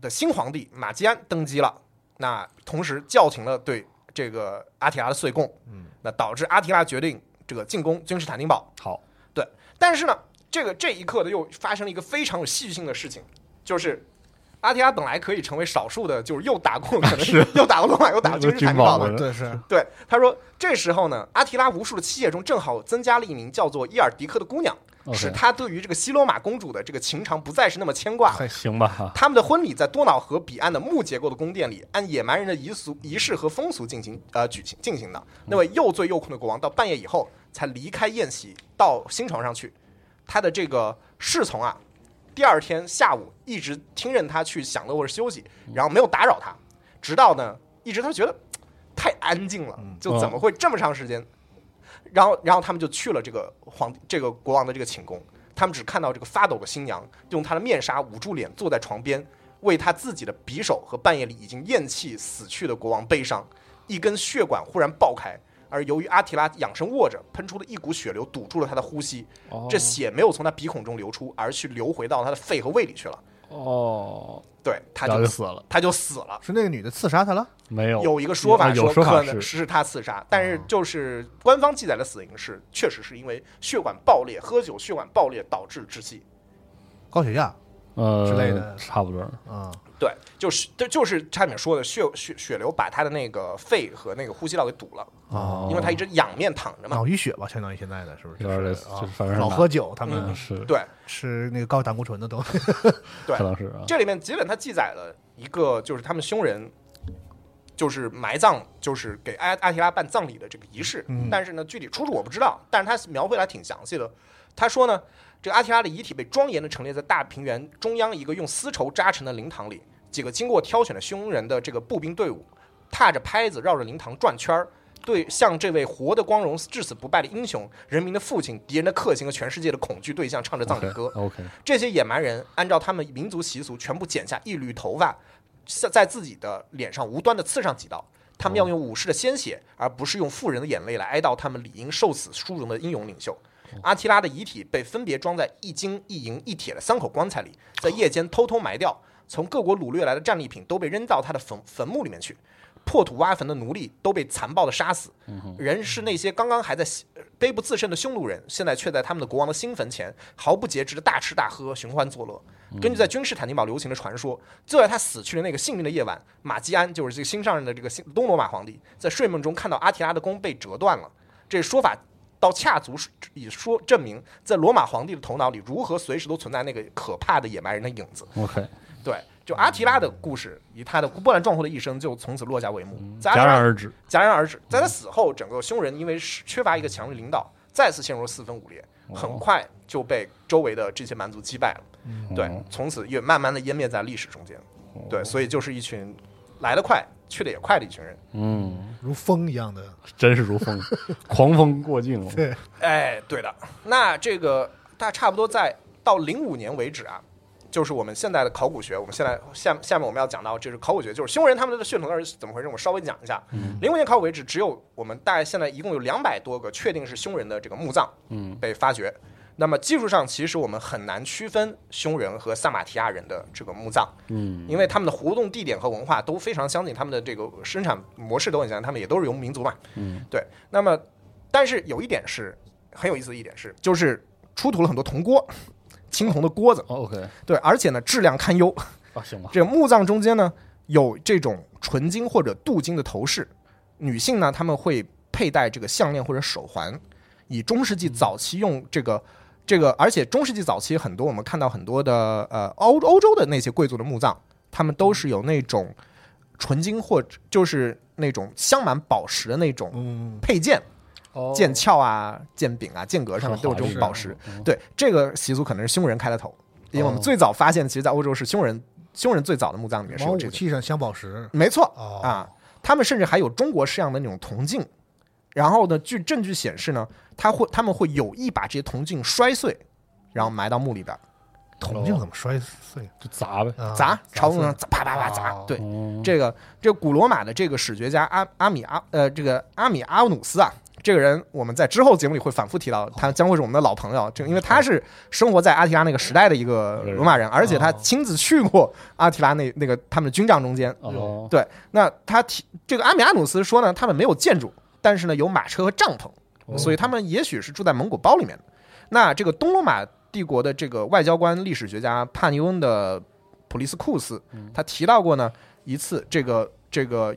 的新皇帝马基安登基了，那同时叫停了对这个阿提拉的岁贡，嗯，那导致阿提拉决定这个进攻君士坦丁堡。好，对但是呢，这个这一刻呢，又发生了一个非常有戏剧性的事情，就是阿提拉本来可以成为少数的，就是又打过 [laughs] 可能是。又打过罗马，又打过君士坦丁堡的对是，对，他说这时候呢，阿提拉无数的妻妾中正好增加了一名叫做伊尔迪克的姑娘使他对于这个西罗马公主的这个情长不再是那么牵挂。嘿行吧，他们的婚礼在多瑙河彼岸的木结构的宫殿里，按野蛮人的仪俗、仪式和风俗进行呃举行进行的。那位又醉又困的国王到半夜以后才离开宴席，到新床上去。他的这个侍从啊，第二天下午一直听任他去享乐或者休息，然后没有打扰他，直到呢，一直他觉得 [tsk] 太安静了，就怎么会这么长时间？然后，然后他们就去了这个皇这个国王的这个寝宫，他们只看到这个发抖的新娘用她的面纱捂住脸，坐在床边，为他自己的匕首和半夜里已经咽气死去的国王悲伤。一根血管忽然爆开，而由于阿提拉仰身卧着，喷出的一股血流堵住了他的呼吸，这血没有从他鼻孔中流出，而去流回到他的肺和胃里去了。哦，对，他就就死了，他就死了。是那个女的刺杀他了？没有有一个说法说说法是可能是他刺杀，但是就是官方记载的死因是确实是因为血管爆裂，喝酒血管爆裂导致窒息。高血压呃之类的差不多，嗯，对，就是这就是差点说的血血血流把他的那个肺和那个呼吸道给堵了，哦因为他一直仰面躺着嘛。脑淤血吧，相当于现在的是不是？有点类似啊就是反正老喝酒，他们嗯是，对，吃那个高胆固醇的东西。对可能是啊，这里面基本它记载了一个，就是他们匈人就是埋葬，就是给阿阿提拉办葬礼的这个仪式。嗯但是呢，具体出处我不知道，但是他描绘的还挺详细的。他说呢，这个阿提拉的遗体被庄严的陈列在大平原中央一个用丝绸扎成的灵堂里，几个经过挑选的匈人的这个步兵队伍，踏着拍子绕着灵堂转圈儿。对，向这位活得光荣、至死不败的英雄、人民的父亲、敌人的克星和全世界的恐惧对象，唱着葬礼歌。OK，这些野蛮人按照他们民族习俗，全部剪下一缕头发，在在自己的脸上无端的刺上几刀。他们要用武士的鲜血，而不是用富人的眼泪来哀悼他们理应受死殊荣的英勇领袖。阿提拉的遗体被分别装在一金一银一铁的三口棺材里，在夜间偷偷埋掉。从各国掳掠来的战利品都被扔到他的坟坟墓里面去。破土挖坟的奴隶都被残暴的杀死。人是那些刚刚还在悲不自胜的匈奴人，现在却在他们的国王的新坟前毫不节制的大吃大喝、寻欢作乐。根据在君士坦丁堡流行的传说，就在他死去的那个幸运的夜晚，马基安就是这个新上任的这个新东罗马皇帝，在睡梦中看到阿提拉的弓被折断了。这说法倒恰足以说证明，在罗马皇帝的头脑里，如何随时都存在那个可怕的野蛮人的影子。OK，对，就阿提拉的故事，以他的波澜壮阔的一生，就从此落下帷幕。戛然而止。戛然而止。在他死后，整个匈人因为缺乏一个强力领导，再次陷入四分五裂，很快就被周围的这些蛮族击败了。对，从此也慢慢的湮灭在历史中间。对，所以就是一群来得快去得也快的一群人。嗯，如风一样的，[laughs] 真是如风，狂风过境了。[laughs] 对，哎，对的。那这个大差不多在到零五年为止啊，就是我们现在的考古学，我们现在下下面我们要讲到，就是考古学，就是匈人他们的血统是怎么回事，我稍微讲一下。零五年考古为止，只有我们大概现在一共有两百多个确定是匈人的这个墓葬，嗯，被发掘。那么技术上，其实我们很难区分匈人和萨马提亚人的这个墓葬，嗯，因为他们的活动地点和文化都非常相近，他们的这个生产模式都很像，他们也都是游牧民族嘛。嗯，对。那么，但是有一点是很有意思的一点是，就是出土了很多铜锅，青铜的锅子，哦 OK，对，而且呢质量堪忧。啊，行吧，[laughs] 这个墓葬中间呢有这种纯金或者镀金的头饰，女性呢她们会佩戴这个项链或者手环，以中世纪早期用这个。这个，而且中世纪早期很多我们看到很多的呃欧欧洲的那些贵族的墓葬，他们都是有那种纯金或者就是那种镶满宝石的那种嗯，配件，哦剑鞘啊、剑柄啊、剑阁上面都有这种宝石。对，这个习俗可能是匈人开的头，因为我们哦最早发现，其实，在欧洲是匈人，匈人最早的墓葬里面是有这个，器上镶宝石。没错哦。啊。他们甚至还有中国式样的那种铜镜，然后呢，据证据显示呢，他会他们会有意把这些铜镜摔碎，然后埋到墓里边。铜镜怎么摔碎？就砸呗。啊砸，朝碎墓上砸啪啪啪砸哦。对，哦。这个这个古罗马的这个史学家阿阿米阿呃这个阿米阿努斯啊，这个人我们在之后节目里会反复提到，他将会是我们的老朋友，就因为他是生活在阿提拉那个时代的一个罗马人，而且他亲自去过阿提拉那那个他们的军帐中间。哦，对，那他提这个阿米阿努斯说呢，他们没有建筑，但是呢有马车和帐篷，所以他们也许是住在蒙古包里面的。那这个东罗马帝国的这个外交官、历史学家帕尼翁的普利斯库斯，他提到过呢一次，这个这个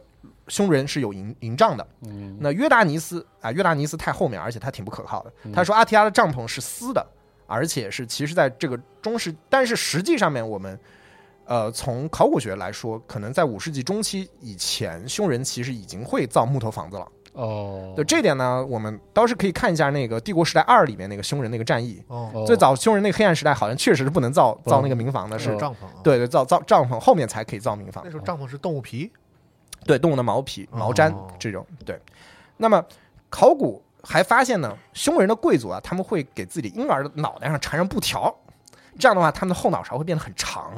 匈人是有营营帐的。嗯那约达尼斯啊，约达尼斯太后面，而且他挺不可靠的。他说阿提亚的帐篷是私的，而且是其实在这个中世，但是实际上面我们。呃，从考古学来说，可能在五世纪中期以前，匈人其实已经会造木头房子了。哦，对这点呢，我们倒是可以看一下那个《帝国时代二》里面那个匈人那个战役。哦，哦最早匈人那个黑暗时代好像确实是不能造造那个民房的，是是帐篷啊。对对，造造帐篷后面才可以造民房那。时候帐篷是动物皮，对动物的毛皮、哦毛毡这种。对，那么考古还发现呢，匈人的贵族啊，他们会给自己婴儿的脑袋上缠上布条，这样的话，他们的后脑勺会变得很长，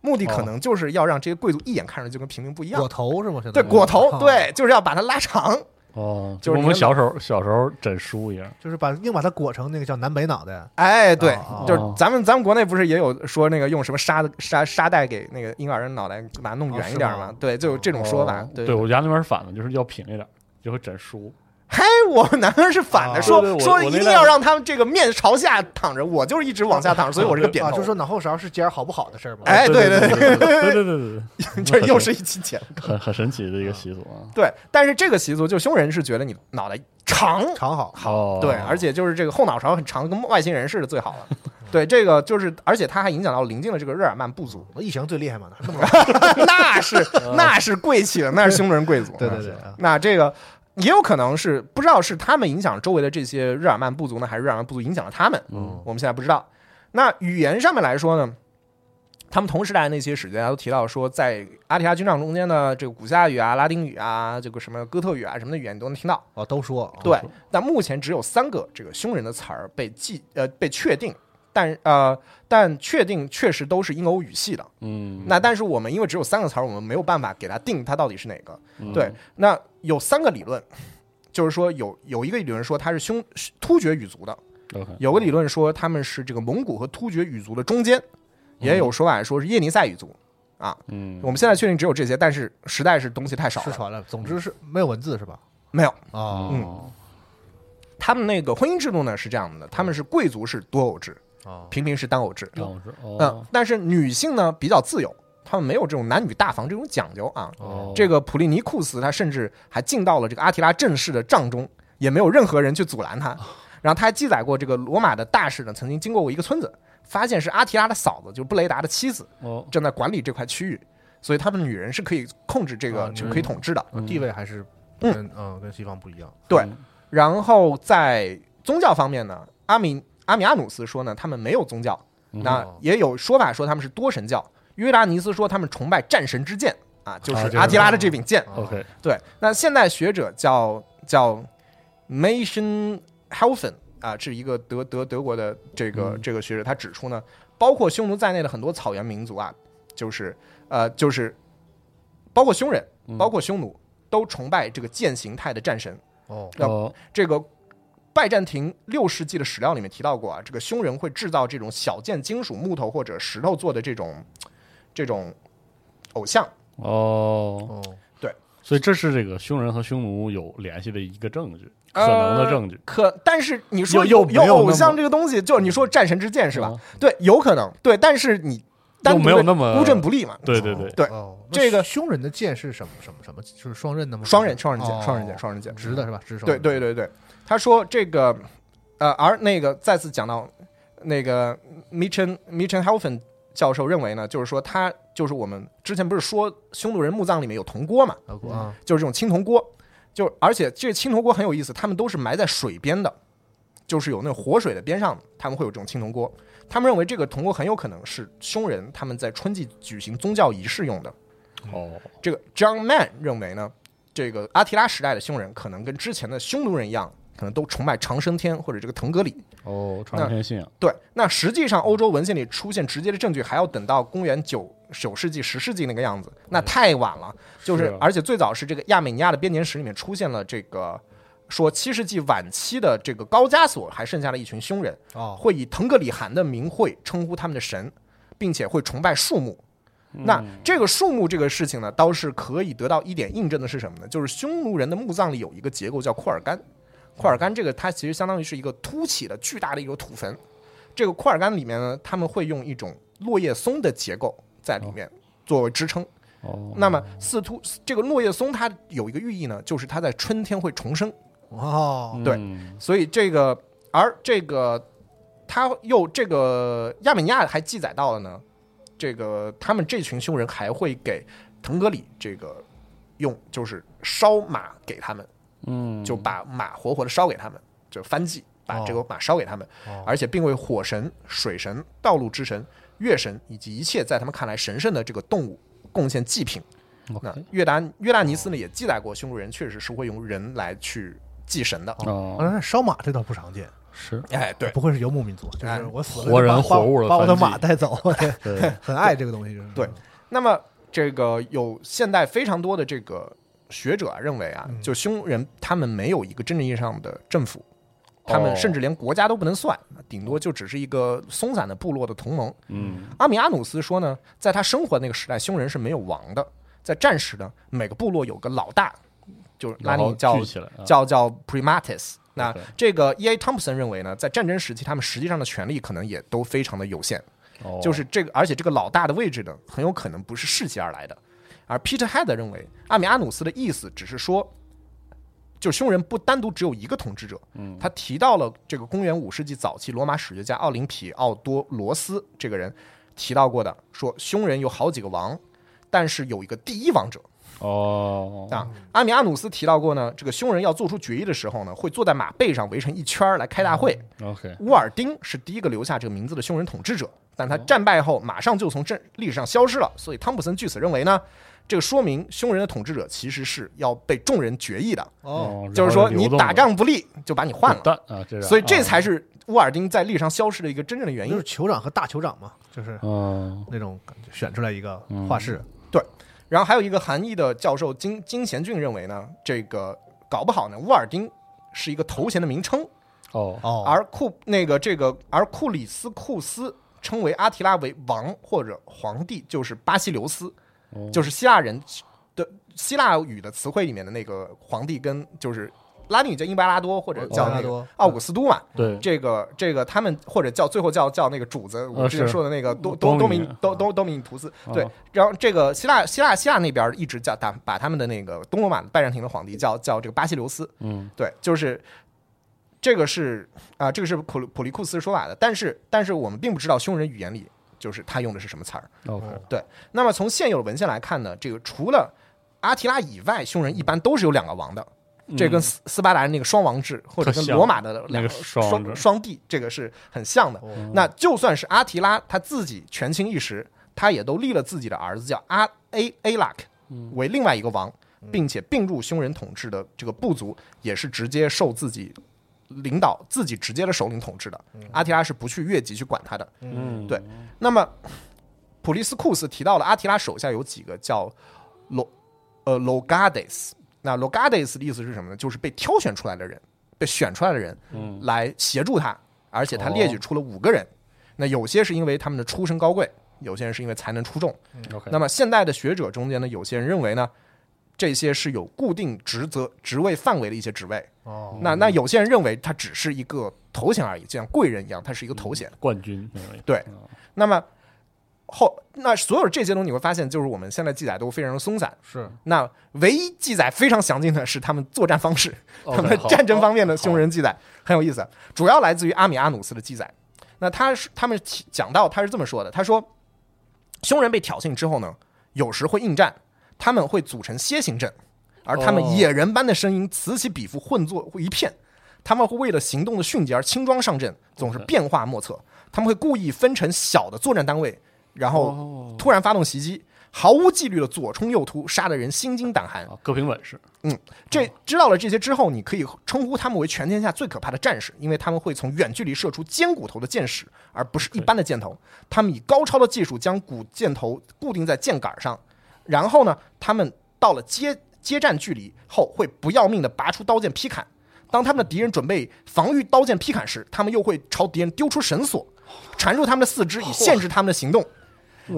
目的可能就是要让这些贵族一眼看上去就跟平民不一样裹。头是吗？对，裹头，啊，对，就是要把它拉长。哦，就是我们小时候小时候枕书一样。就是把硬把它裹成那个叫南北脑袋。哎，对哦，就是咱们咱们国内不是也有说那个用什么沙的沙沙袋给那个婴儿的脑袋把它弄圆一点哦吗？对，就有这种说法哦。对对，我家那边是反的，就是要平一点，就会枕书。嘿，我们南方是反的，啊说对对说一定要让他们这个面朝下躺着，我就是一直往下躺着，所以我是个扁啊，头。就说脑后勺是尖儿好不好的事儿嘛。哎，对对对对，对对对对对，这又是一期节目。很很神奇的一个习俗啊。对，但是这个习俗，就匈人是觉得你脑袋长，长好，哦，对，而且就是这个后脑勺很长，跟外星人似的最好了。对，这个就是，而且它还影响到邻近的这个日耳曼部族，异形最厉害嘛，那是那是贵气了，那是匈奴人贵族。对对对，啊那这个也有可能是不知道是他们影响周围的这些日耳曼部族呢，还是日耳曼部族影响了他们？嗯我们现在不知道。那语言上面来说呢，他们同时代的那些史学家都提到说，在阿提拉军帐中间呢，这个古希腊语啊、拉丁语啊、这个什么哥特语啊什么的语言你都能听到。哦，都说对，但目前只有三个这个匈人的词儿被记呃被确定，但呃但确定确实都是英欧语系的。嗯，那但是我们因为只有三个词儿，我们没有办法给它定它到底是哪个。嗯对，那有三个理论，就是说有有一个理论说他是匈突厥语族的，有个理论说他们是这个蒙古和突厥语族的中间，也有说法说是叶尼塞语族。啊，嗯我们现在确定只有这些，但是实在是东西太少了，失传了。总之是没有文字是吧？没有。啊嗯他们那个婚姻制度呢是这样的，他们是贵族是多偶制，啊，平民是单偶制。单偶制嗯哦，但是女性呢比较自由，她们没有这种男女大防这种讲究啊。哦这个普利尼库斯他甚至还进到了这个阿提拉正式的帐中，也没有任何人去阻拦他。然后他还记载过，这个罗马的大使呢曾经经过过一个村子，发现是阿提拉的嫂子，就是布雷达的妻子，哦正在管理这块区域，所以他们女人是可以控制这个，啊是可以统治的。地位还是跟嗯跟西方不一样。对嗯然后在宗教方面呢，阿米阿米阿努斯说呢，他们没有宗教，嗯那也有说法说他们是多神教。约达尼斯说他们崇拜战神之剑啊，就是阿提拉的这柄剑。OK 对，那现代学者叫叫 Mason Helfen 啊，是一个德德德国的这个、嗯这个学者，他指出呢，包括匈奴在内的很多草原民族啊，就是呃就是包括匈人，嗯包括匈奴，都崇拜这个剑形态的战神。哦，这个拜占庭六世纪的史料里面提到过啊，这个匈人会制造这种小件金属、木头或者石头做的这种这种偶像。哦，对，所以这是这个匈人和匈奴有联系的一个证据，可呃能的证据可，但是你说有有偶像这个东西，就是你说战神之剑是吧？嗯对，有可能对，但是你单又独的没有那么孤证不利嘛。对对对，对哦，这个匈人的剑是什么什么什么？就是双刃的吗？双刃双刃剑哦双刃剑双刃剑直的是吧？直手。对对对对，他说这个呃，而那个再次讲到那个 Mitchen Mitchen Helfen 教授认为呢，就是说他就是我们之前不是说匈奴人墓葬里面有铜锅嘛，就是这种青铜锅，就而且这青铜锅很有意思，他们都是埋在水边的，就是有那种活水的边上，他们会有这种青铜锅。他们认为这个铜锅很有可能是匈人他们在春季举行宗教仪式用的。哦，这个 John Mann 认为呢，这个阿提拉时代的匈人可能跟之前的匈奴人一样，可能都崇拜长生天或者这个腾格里。哦，传天信仰，对，那实际上欧洲文献里出现直接的证据，还要等到公元九九世纪、十世纪那个样子，那太晚了。就是是啊而且最早是这个亚美尼亚的编年史里面出现了这个。说七世纪晚期的这个高加索还剩下了一群匈人，哦，会以腾格里汗的名讳称呼他们的神，并且会崇拜树木。那这个树木这个事情呢，倒是可以得到一点印证的是什么呢？就是匈奴人的墓葬里有一个结构叫库尔干，库尔干这个它其实相当于是一个凸起的巨大的一个土坟。这个库尔干里面呢，他们会用一种落叶松的结构在里面作为支撑。哦，那么四突这个落叶松它有一个寓意呢，就是它在春天会重生。哦，对嗯所以这个，而这个，他又这个亚美尼亚还记载到了呢，这个他们这群匈人还会给腾格里这个用，就是烧马给他们，嗯，就把马活活的烧给他们，就翻祭，把这个马烧给他们，哦。而且并为火神、水神、道路之神、月神以及一切在他们看来神圣的这个动物贡献祭品。那约达约达尼斯呢也记载过，匈奴人确实是会用人来去祭神的。哦，啊，烧马这倒不常见，[laughs] 是哎，对，不会是游牧民族，就哎是我死了活人活物的把我的马带走，[laughs] 对，对，[laughs] 很爱这个东西，就是。对。那么这个有现代非常多的这个学者啊认为啊，就匈人他们没有一个真正意义上的政府，他们哦甚至连国家都不能算，顶多就只是一个松散的部落的同盟。嗯，阿米阿努斯说呢，在他生活的那个时代，匈人是没有王的，在战时呢，每个部落有个老大，就是拉尼叫叫叫 primatus。那这个 E.A. Thompson 认为呢，在战争时期，他们实际上的权力可能也都非常的有限。哦就是这个，而且这个老大的位置呢，很有可能不是世袭而来的。而 Peter Head 认为，阿米阿努斯的意思只是说，就是匈人不单独只有一个统治者，嗯他提到了这个公元五世纪早期罗马史学家奥林匹奥多罗斯这个人提到过的，说匈人有好几个王，但是有一个第一王者哦啊。阿米阿努斯提到过呢，这个匈人要做出决议的时候呢，会坐在马背上围成一圈儿来开大会。，OK，乌尔丁是第一个留下这个名字的匈人统治者，但哦他战败后马上就从这历史上消失了。所以汤普森据此认为呢，这个说明匈人的统治者其实是要被众人决议的，哦，就是说你打仗不利就把你换了。蛋啊，所以这啊才是乌尔丁在历史上消失的一个真正的原因。就是。酋长和大酋长嘛，就是嗯那种感觉，选出来一个画室，对。然后还有一个韩裔的教授金金贤俊认为呢，这个搞不好呢，乌尔丁是一个头衔的名称，哦。哦，而库那个这个而库里斯库斯称为阿提拉为王或者皇帝，就是巴西留斯，哦。就是希腊人的希腊语的词汇里面的那个皇帝，跟就是拉丁语叫英巴拉多或者叫那个奥古斯都嘛。对，这个这个他们或者叫最后叫叫那个主子，我呃之前说的那个多多多多米明多多多米尼图斯，哦。对，然后这个希腊希腊希腊那边一直叫打把他们的那个东罗马拜占庭的皇帝叫叫这个巴西留斯，嗯。对，就是这个是啊、这个是普普利库斯说法的，但是但是我们并不知道匈人语言里就是他用的是什么词儿。，OK，那么从现有的文献来看呢，这个除了阿提拉以外，匈人一般都是有两个王的。这跟斯斯巴达人那个双王制，或者跟罗马的两个双双双帝，这个是很像的。哦那就算是阿提拉他自己权倾一时，他也都立了自己的儿子叫阿 A A 拉克为另外一个王，并且并入匈人统治的这个部族也是直接受自己领导、自己直接的首领统治的。阿提拉是不去越级去管他的。嗯，对那么普利斯库斯提到了阿提拉手下有几个叫 lo 呃 logades，那 logades 的意思是什么呢？就是被挑选出来的人，被选出来的人嗯来协助他，而且他列举出了五个人。那有些是因为他们的出身高贵，有些人是因为才能出众。，OK，那么现代的学者中间呢，有些人认为呢，这些是有固定职责、职位范围的一些职位。哦，那那有些人认为它只是一个头衔而已，就像贵人一样，它是一个头衔。冠军，对，那么后那所有这些东西，你会发现，就是我们现在记载都非常的松散。是。那唯一记载非常详尽的是他们作战方式，他们战争方面的匈人记载很有意思，主要来自于阿米阿努斯的记载。那他是他们讲到他是这么说的，他说匈人被挑衅之后呢，有时会应战，他们会组成楔形阵，而他们哦野人般的声音此起彼伏，混作一片。他们会为了行动的迅捷而轻装上阵，总是变化莫测。他们会故意分成小的作战单位，然后哦突然发动袭击，毫无纪律的左冲右突，杀得人心惊胆寒。啊，各凭本事，嗯这知道了这些之后，你可以称呼他们为全天下最可怕的战士，因为他们会从远距离射出尖骨头的箭矢，而不是一般的箭头。他们以高超的技术将骨箭头固定在箭杆上，然后呢，他们到了接接战距离后，会不要命的拔出刀剑劈砍。当他们的敌人准备防御刀剑劈砍时，他们又会朝敌人丢出绳索，缠住他们的四肢，以限制他们的行动。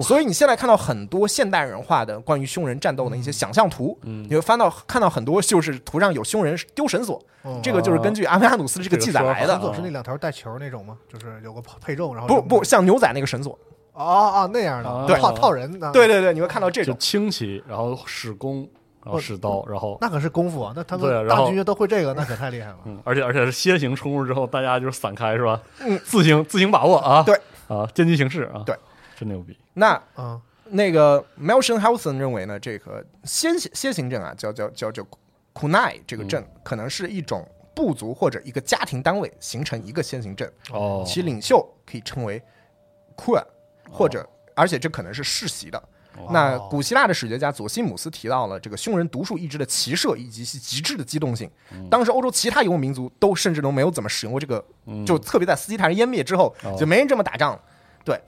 所以你现在看到很多现代人画的关于凶人战斗的一些想象图，你会翻到看到很多就是图上有凶人丢绳索，这个就是根据阿米阿努斯的这个记载来的，绳索是那两条带球那种吗？就是有个配重，然后不不像牛仔那个绳索。哦哦那样的，对套套人的，对，对对，你会看到这就种。轻骑，然后使弓，然后使刀，然后那可是功夫啊！那他大军都会这个，那可太厉害了。嗯，而且而且是楔形冲入之后，大家就是散开是吧？嗯，自行自行把握啊，对啊，见机行事啊，对，真牛逼，那嗯，那个 Melson Housen 认为呢，这个楔楔形阵啊，叫叫叫叫 kunai 这个阵，可能是一种部族或者一个家庭单位形成一个楔形阵，哦，其领袖可以称为 kun，或者而且这可能是世袭的。那古希腊的史学家佐西姆斯提到了这个匈人独树一帜的骑射以及其极致的机动性。当时欧洲其他游牧民族都甚至都没有怎么使用过这个，就特别在斯基泰人湮灭之后，哦就没人这么打仗了。对，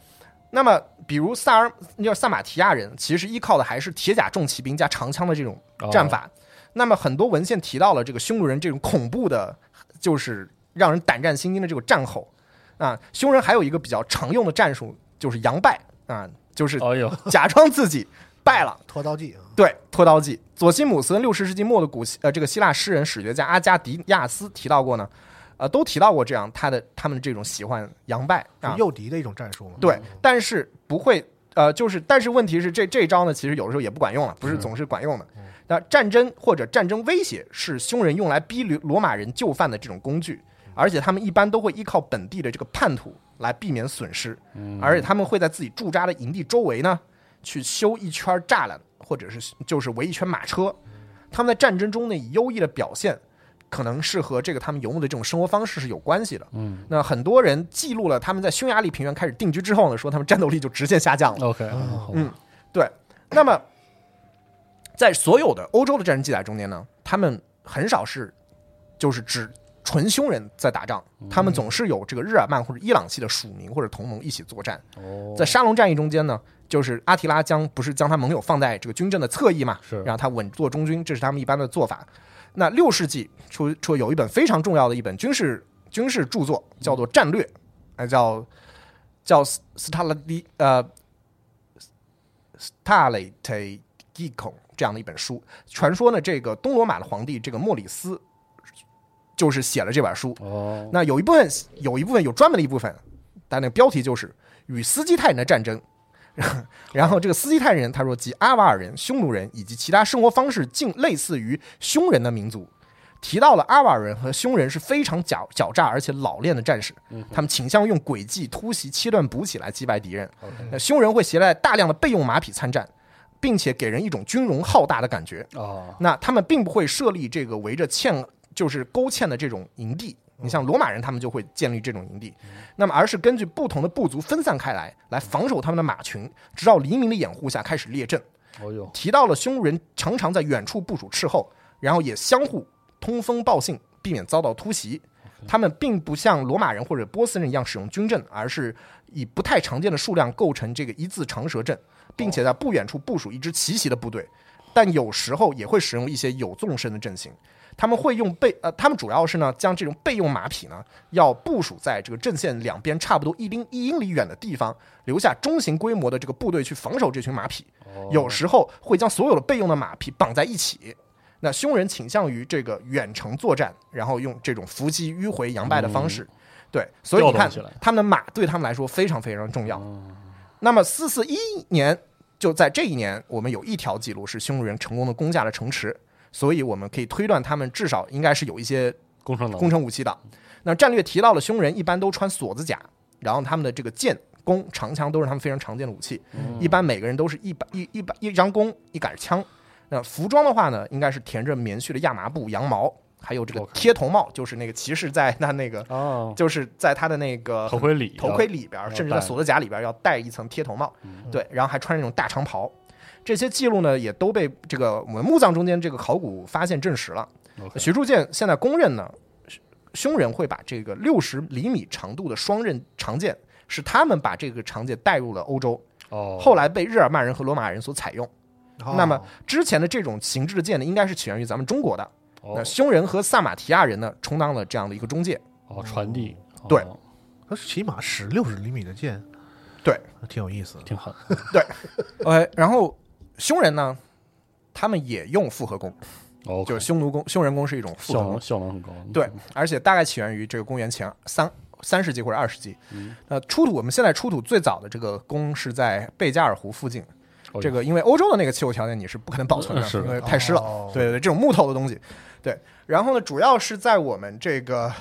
那么比如萨尔，叫萨马提亚人，其实依靠的还是铁甲重骑兵加长枪的这种战法。那么很多文献提到了这个匈奴人这种恐怖的，就是让人胆战心惊的这个战吼啊。匈人还有一个比较常用的战术，就是佯败啊，就是哎呦，假装自己 [laughs] 败了。拖刀计啊，对，拖刀计。佐西姆斯六十世纪末的古希呃这个希腊诗人史学家阿加迪亚斯提到过呢，呃，都提到过这样他的他们的这种喜欢佯败诱敌的一种战术嘛。对，但是不会呃，就是但是问题是这这招呢，其实有的时候也不管用了，不是总是管用的。那战争或者战争威胁是匈人用来逼罗罗马人就范的这种工具，而且他们一般都会依靠本地的这个叛徒来避免损失，而且他们会在自己驻扎的营地周围呢去修一圈栅栏，或者是就是围一圈马车。他们在战争中呢以优异的表现，可能是和这个他们游牧的这种生活方式是有关系的。嗯那很多人记录了他们在匈牙利平原开始定居之后呢，说他们战斗力就直线下降了。，OK，嗯对，那么在所有的欧洲的战争记载中间呢，他们很少是就是指纯匈人在打仗，他们总是有这个日耳曼或者伊朗系的属民或者同盟一起作战。哦，在沙龙战役中间呢，就是阿提拉将不是将他盟友放在这个军阵的侧翼嘛，是让他稳坐中军，这是他们一般的做法。那六世纪出出有一本非常重要的一本军事军事著作，叫做《战略》，呃，叫叫斯斯塔拉迪呃斯塔雷特基孔这样的一本书。传说呢，这个东罗马的皇帝这个莫里斯就是写了这本书，哦，那有一部分有一部分有专门的一部分，但那个标题就是与斯基泰人的战争。[laughs] 然后这个斯基泰人他说即阿瓦尔人、匈奴人以及其他生活方式近类似于匈人的民族，提到了阿瓦尔人和匈人是非常狡狡诈而且老练的战士，他们倾向用诡计、突袭、切断补给来击败敌人。那匈人会携带大量的备用马匹参战，并且给人一种军容浩大的感觉。哦，那他们并不会设立这个围着堑，就是勾芡的这种营地。你像罗马人，他们就会建立这种营地，那么而是根据不同的部族分散开来，来防守他们的马群，直到黎明的掩护下开始列阵。提到了匈奴人常常在远处部署斥候，然后也相互通风报信，避免遭到突袭。他们并不像罗马人或者波斯人一样使用军阵，而是以不太常见的数量构成这个一字长蛇阵，并且在不远处部署一支奇袭的部队。但有时候也会使用一些有纵深的阵型。他们会用备呃，他们主要是呢将这种备用马匹呢要部署在这个阵线两边差不多一英一英里远的地方，留下中型规模的这个部队去防守这群马匹。有时候会将所有的备用的马匹绑在一起。那匈人倾向于这个远程作战，然后用这种伏击迂回佯败的方式。对，所以你看他们的马对他们来说非常非常重要。那么四四一年，就在这一年，我们有一条记录是匈奴人成功的攻下了城池，所以我们可以推断他们至少应该是有一些工程工程武器的。那战略提到了匈人一般都穿锁子甲，然后他们的这个剑、弓、长枪都是他们非常常见的武器。一般每个人都是一把一一把一张弓，一杆枪。那服装的话呢，应该是填着棉絮的亚麻布、羊毛，还有这个贴头帽，就是那个骑士在他那个，哦，就是在他的那个头盔里头盔里边甚至在锁子甲里边要戴一层贴头帽，对，然后还穿那种大长袍。这些记录呢，也都被这个我们墓葬中间这个考古发现证实了。学术界现在公认呢，匈人会把这个六十厘米长度的双刃长剑，是他们把这个长剑带入了欧洲，哦，后来被日耳曼人和罗马人所采用。哦。那么之前的这种形制的剑呢，应该是起源于咱们中国的。哦。那匈人和萨马提亚人呢，充当了这样的一个中介。哦传递，对。那是起码使六十厘米的剑，对，挺有意思的。挺狠，OK，[laughs] 然后匈人呢，他们也用复合弓，哦，就是匈奴弓、匈人弓是一种复合弓效能，效能很高，对，而且大概起源于这个公元前三三世纪或者二世纪。嗯呃，出土我们现在出土最早的这个弓是在贝加尔湖附近。哦这个因为欧洲的那个气候条件你是不可能保存的，[laughs] 因为太湿了。哦对对对，这种木头的东西，对。然后呢，主要是在我们这个。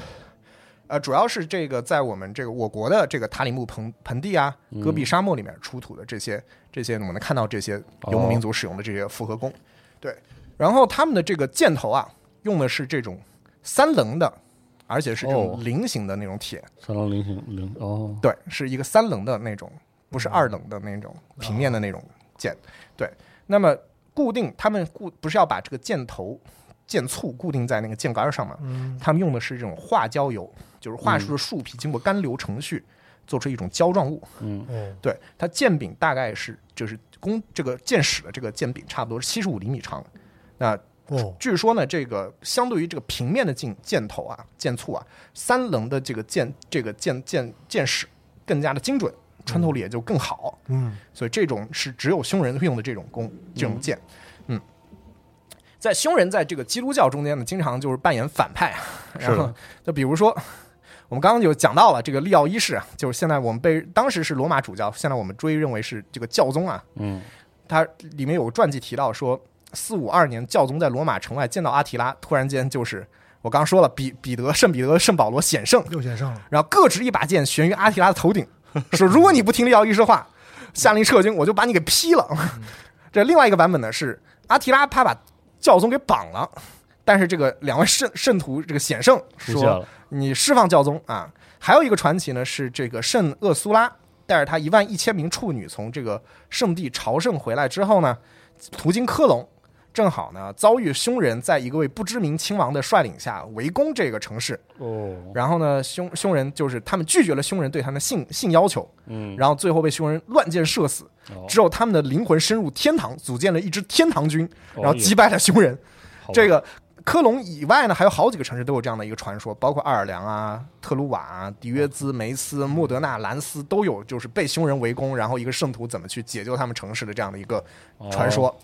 呃，主要是这个在我们这个我国的这个塔里木盆盆地啊、嗯戈壁沙漠里面出土的这些这些，我们能看到这些游牧民族使用的这些复合弓，对。然后他们的这个箭头啊，用的是这种三棱的，而且是这种哦。菱形的那种铁，三棱菱形菱哦，对，是一个三棱的那种，不是二棱的那种平面的那种箭。对，那么固定他们固不是要把这个箭头、箭簇固定在那个箭杆上嘛？嗯，他们用的是这种化胶油，就是桦树的树皮经过干流程序做出一种胶状物。嗯嗯，对，它剑柄大概是就是弓这个箭矢的这个剑柄差不多是七十五厘米长。那哦，据说呢，这个相对于这个平面的箭箭头啊、箭簇啊，三棱的这个箭这个箭箭箭矢更加的精准，穿透力也就更好。嗯，所以这种是只有匈人会用的这种弓，这种箭。嗯，在匈人在这个基督教中间呢，经常就是扮演反派啊。然后就比如说，我们刚刚就讲到了这个利奥一世啊，就是现在我们被当时是罗马主教，现在我们追认为是这个教宗啊。嗯。他里面有个传记提到说，四五二年，教宗在罗马城外见到阿提拉，突然间就是我刚刚说了，彼彼得圣彼得圣保罗险胜，又险胜了，然后各执一把剑悬于阿提拉的头顶，说 [laughs] 如果你不听利奥一说话，下令撤军，我就把你给劈了。这另外一个版本呢是阿提拉他把教宗给绑了，但是这个两位圣圣徒这个显圣说你释放教宗啊。还有一个传奇呢是这个圣厄苏拉带着他一万一千名处女从这个圣地朝圣回来之后呢，途经科隆。正好呢，遭遇凶人在一个位不知名亲王的率领下围攻这个城市，哦，然后呢，凶凶人就是他们拒绝了凶人对他们的性性要求，嗯，然后最后被凶人乱箭射死。哦只有他们的灵魂深入天堂，组建了一支天堂军，哦然后击败了凶人。这个科隆以外呢，还有好几个城市都有这样的一个传说，包括奥尔良啊、特鲁瓦啊、迪约兹、梅斯、莫德纳、兰斯都有，就是被匈人围攻，然后一个圣徒怎么去解救他们城市的这样的一个传说。哦。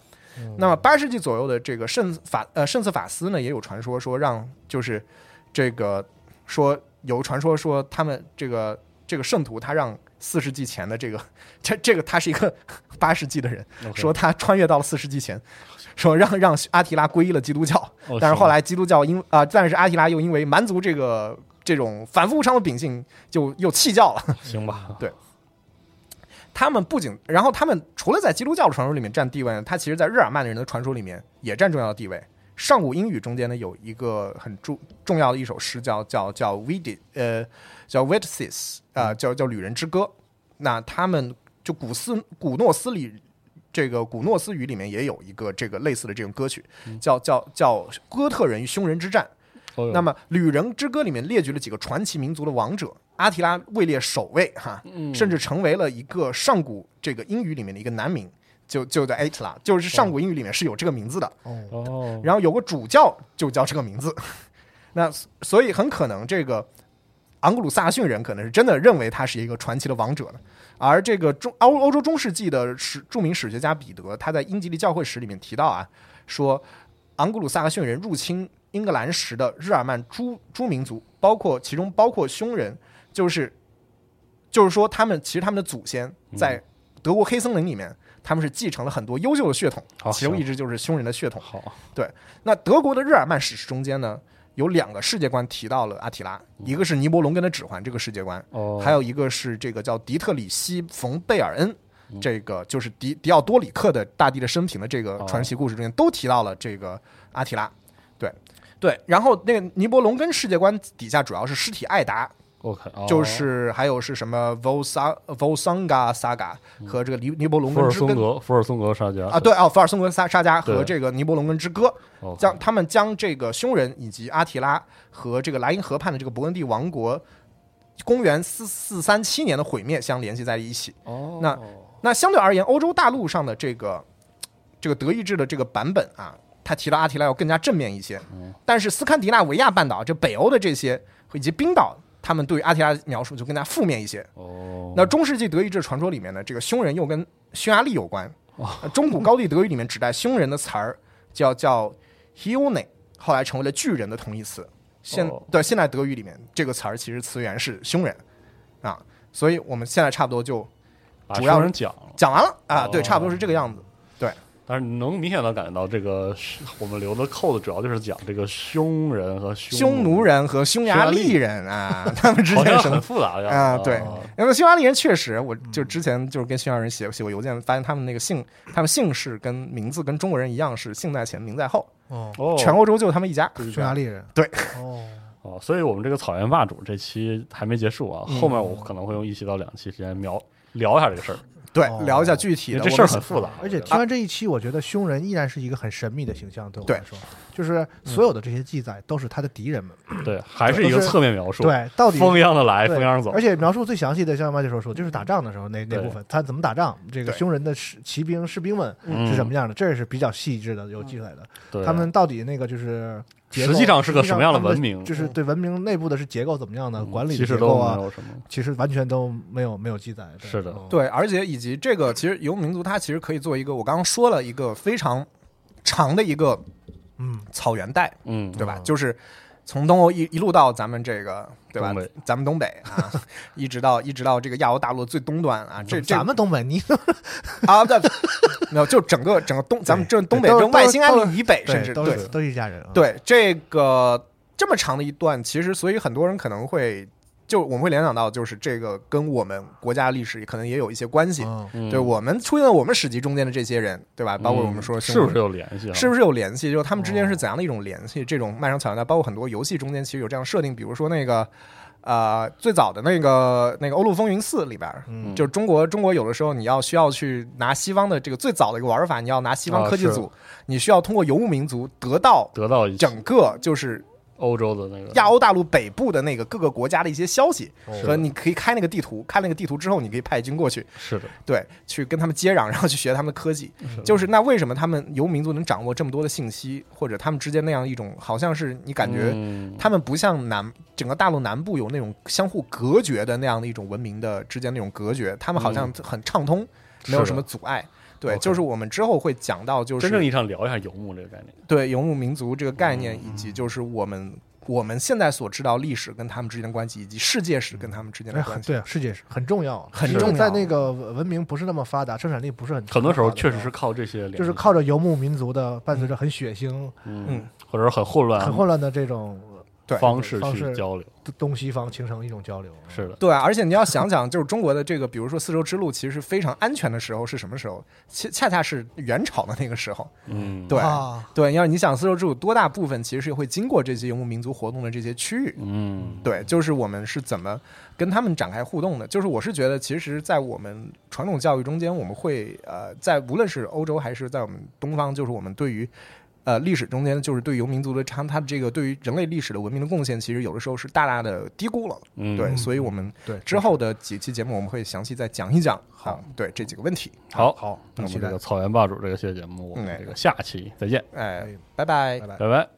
那么八世纪左右的这个圣法呃圣瑟法斯呢，也有传说说让就是这个说有传说说他们这个这个圣徒他让四世纪前的这个这这个他是一个八世纪的人说他穿越到了四世纪前，说让让阿提拉皈依了基督教，哦但是后来基督教因啊、但是阿提拉又因为蛮族这个这种反复无常的秉性，就又弃教了。行吧，[laughs] 对他们不仅，然后他们除了在基督教的传说里面占地位，他其实在日耳曼人的传说里面也占重要的地位。上古英语中间呢有一个很重重要的一首诗叫叫叫 Vidi，呃叫 v i t s i s 啊、叫叫旅人之歌。那他们就古斯古诺斯里这个古诺斯语里面也有一个这个类似的这种歌曲，叫叫叫哥特人与匈人之战。哦那么《旅人之歌》里面列举了几个传奇民族的王者，阿提拉位列首位哈，甚至成为了一个上古这个英语里面的一个男名，就就在 Atla，就是上古英语里面是有这个名字的。哦，哦，然后有个主教就叫这个名字，[laughs] 那所以很可能这个昂格鲁萨克逊人可能是真的认为他是一个传奇的王者呢。而这个中欧欧洲中世纪的史著名史学家彼得，他在《英吉利教会史》里面提到啊，说昂格鲁萨克逊人入侵英格兰时的日耳曼诸诸民族，包括其中包括匈人，就是就是说他们其实他们的祖先在德国黑森林里面，他们是继承了很多优秀的血统，其中一支就是匈人的血统。好，那德国的日耳曼史诗中间呢，有两个世界观提到了阿提拉，一个是尼伯龙根的指环这个世界观，哦，还有一个是这个叫迪特里希·冯贝尔恩，这个就是迪迪奥多里克的大地的生平的这个传奇故事中间都提到了这个阿提拉，对。对，然后那个尼伯龙根世界观底下主要是尸体艾达，OK，哦。就是还有是什么 Volsa Volsanga Saga 和这个尼尼伯龙根之根松格，福尔松格沙加啊，对哦，福尔松格沙沙加和这个尼伯龙根之歌，哦，将他们将这个匈人以及阿提拉和这个莱茵河畔的这个勃艮第王国，公元四四三七年的毁灭相联系在一起。哦，那那相对而言，欧洲大陆上的这个这个德意志的这个版本啊，他提到阿提拉要更加正面一些。但是斯堪的纳维亚半岛，这北欧的这些以及冰岛，他们对于阿提拉描述就更加负面一些。哦，那中世纪德意志传说里面呢，这个匈人又跟匈牙利有关。呃中古高地德语里面指代匈人的词儿叫叫 hione，后来成为了巨人的同义词。现哦对现代德语里面这个词儿其实词源是匈人啊，所以我们现在差不多就主要匈人讲，讲完了啊，对，哦差不多是这个样子。但是你能明显的感觉到这个是我们留的扣子主要就是讲这个匈人和匈奴，人和匈牙利人啊，[laughs] 他们之间很复杂的啊？对。哦，因为匈牙利人确实，我就之前就是跟匈牙利人写写过邮件，发现他们那个姓，他们姓氏跟名字跟中国人一样，是姓在前，名在后，哦，哦，全欧洲就他们一家。匈牙利人，对，哦，[laughs] 哦，所以我们这个草原霸主这期还没结束啊，嗯。后面我可能会用一期到两期时间聊聊一下这个事儿，对哦，聊一下具体的。这事儿很复杂，而且听完这一期，我觉得凶人依然是一个很神秘的形象，对我来说，就是所有的这些记载都是他的敌人们，对，还是一个侧面描述，，对，到底风一样的来，对风一样走。而，且描述最详细的，像马姐说说，就是打仗的时候那那部分，他怎么打仗，这个对。匈人的士骑兵士兵们嗯。是什么样的，这是比较细致的，有记载的。对，他们到底那个就是结构实际上是个什么样的文明？就是对文明内部的是结构怎么样的，嗯管理结构啊，其实完全都没有没有记载。是的。嗯。对，而且以及这个，其实游牧民族它其实可以做一个，我刚刚说了一个非常长的一个嗯，草原带，嗯，对吧？哦就是从东欧一一路到咱们这个对吧？咱们东北啊，[laughs] 一直到一直到这个亚欧大陆的最东端啊，这这咱们东北，你啊，对，[laughs] 没有，就整个整个东，咱们这东北都跟外都星安岭以北，甚至对都是都是一家人啊。对这个这么长的一段，其实所以很多人可能会就我们会联想到，就是这个跟我们国家历史可能也有一些关系。对我们出现在我们史籍中间的这些人，对吧？包括我们说嗯是不是有联系啊？是不是有联系？就是他们之间是怎样的一种联系？这种漫长草原带，包括很多游戏中间其实有这样设定，比如说那个呃最早的那个那个《欧陆风云四》里边就是中国中国有的时候你要需要去拿西方的这个最早的一个玩法，你要拿西方科技组，你需要通过游牧民族得到得到整个就是欧洲的那个。亚欧大陆北部的那个各个国家的一些消息，哦和你可以开那个地图，开那个地图之后，你可以派军过去，是的，对，去跟他们接壤，[laughs] 然后去学他们的科技。就是那为什么他们游牧民族能掌握这么多的信息，或者他们之间那样一种，好像是你感觉嗯。他们不像南整个大陆南部有那种相互隔绝的那样的一种文明的之间那种隔绝，他们好像很畅通，没有什么阻碍。对，就是我们之后会讲到，就是真正意义上聊一下游牧这个概念。对游牧民族这个概念，嗯以及就是我们我们现在所知道历史跟他们之间的关系，以及世界史跟他们之间的哎关系。对，世界史很重要，很重要在那个文明不是那么发达，生产力不是很很多时候确实是靠这些，就是靠着游牧民族的，伴随着很血腥、嗯嗯，或者是很混乱、很混乱的这种方式去交流。东西方形成一种交流。是的，对，而且你要想想，就是中国的这个，比如说丝绸之路，其实非常安全的时候是什么时候？恰恰恰是元朝的那个时候。嗯，对啊，对，要是你想丝绸之路多大部分其实是会经过这些游牧民族活动的这些区域。嗯，对，就是我们是怎么跟他们展开互动的。就是我是觉得，其实，在我们传统教育中间，我们会呃，在无论是欧洲还是在我们东方，就是我们对于呃历史中间，就是对于游民族的它它的这个对于人类历史的文明的贡献，其实有的时候是大大的低估了。嗯，对，所以我们对，之后的几期节目我们会详细再讲一讲。好，对这几个问题。好，好，那我们这个草原霸主这个系列节目，我们嗯这个下期再见，哎哎，拜拜拜。拜。拜拜。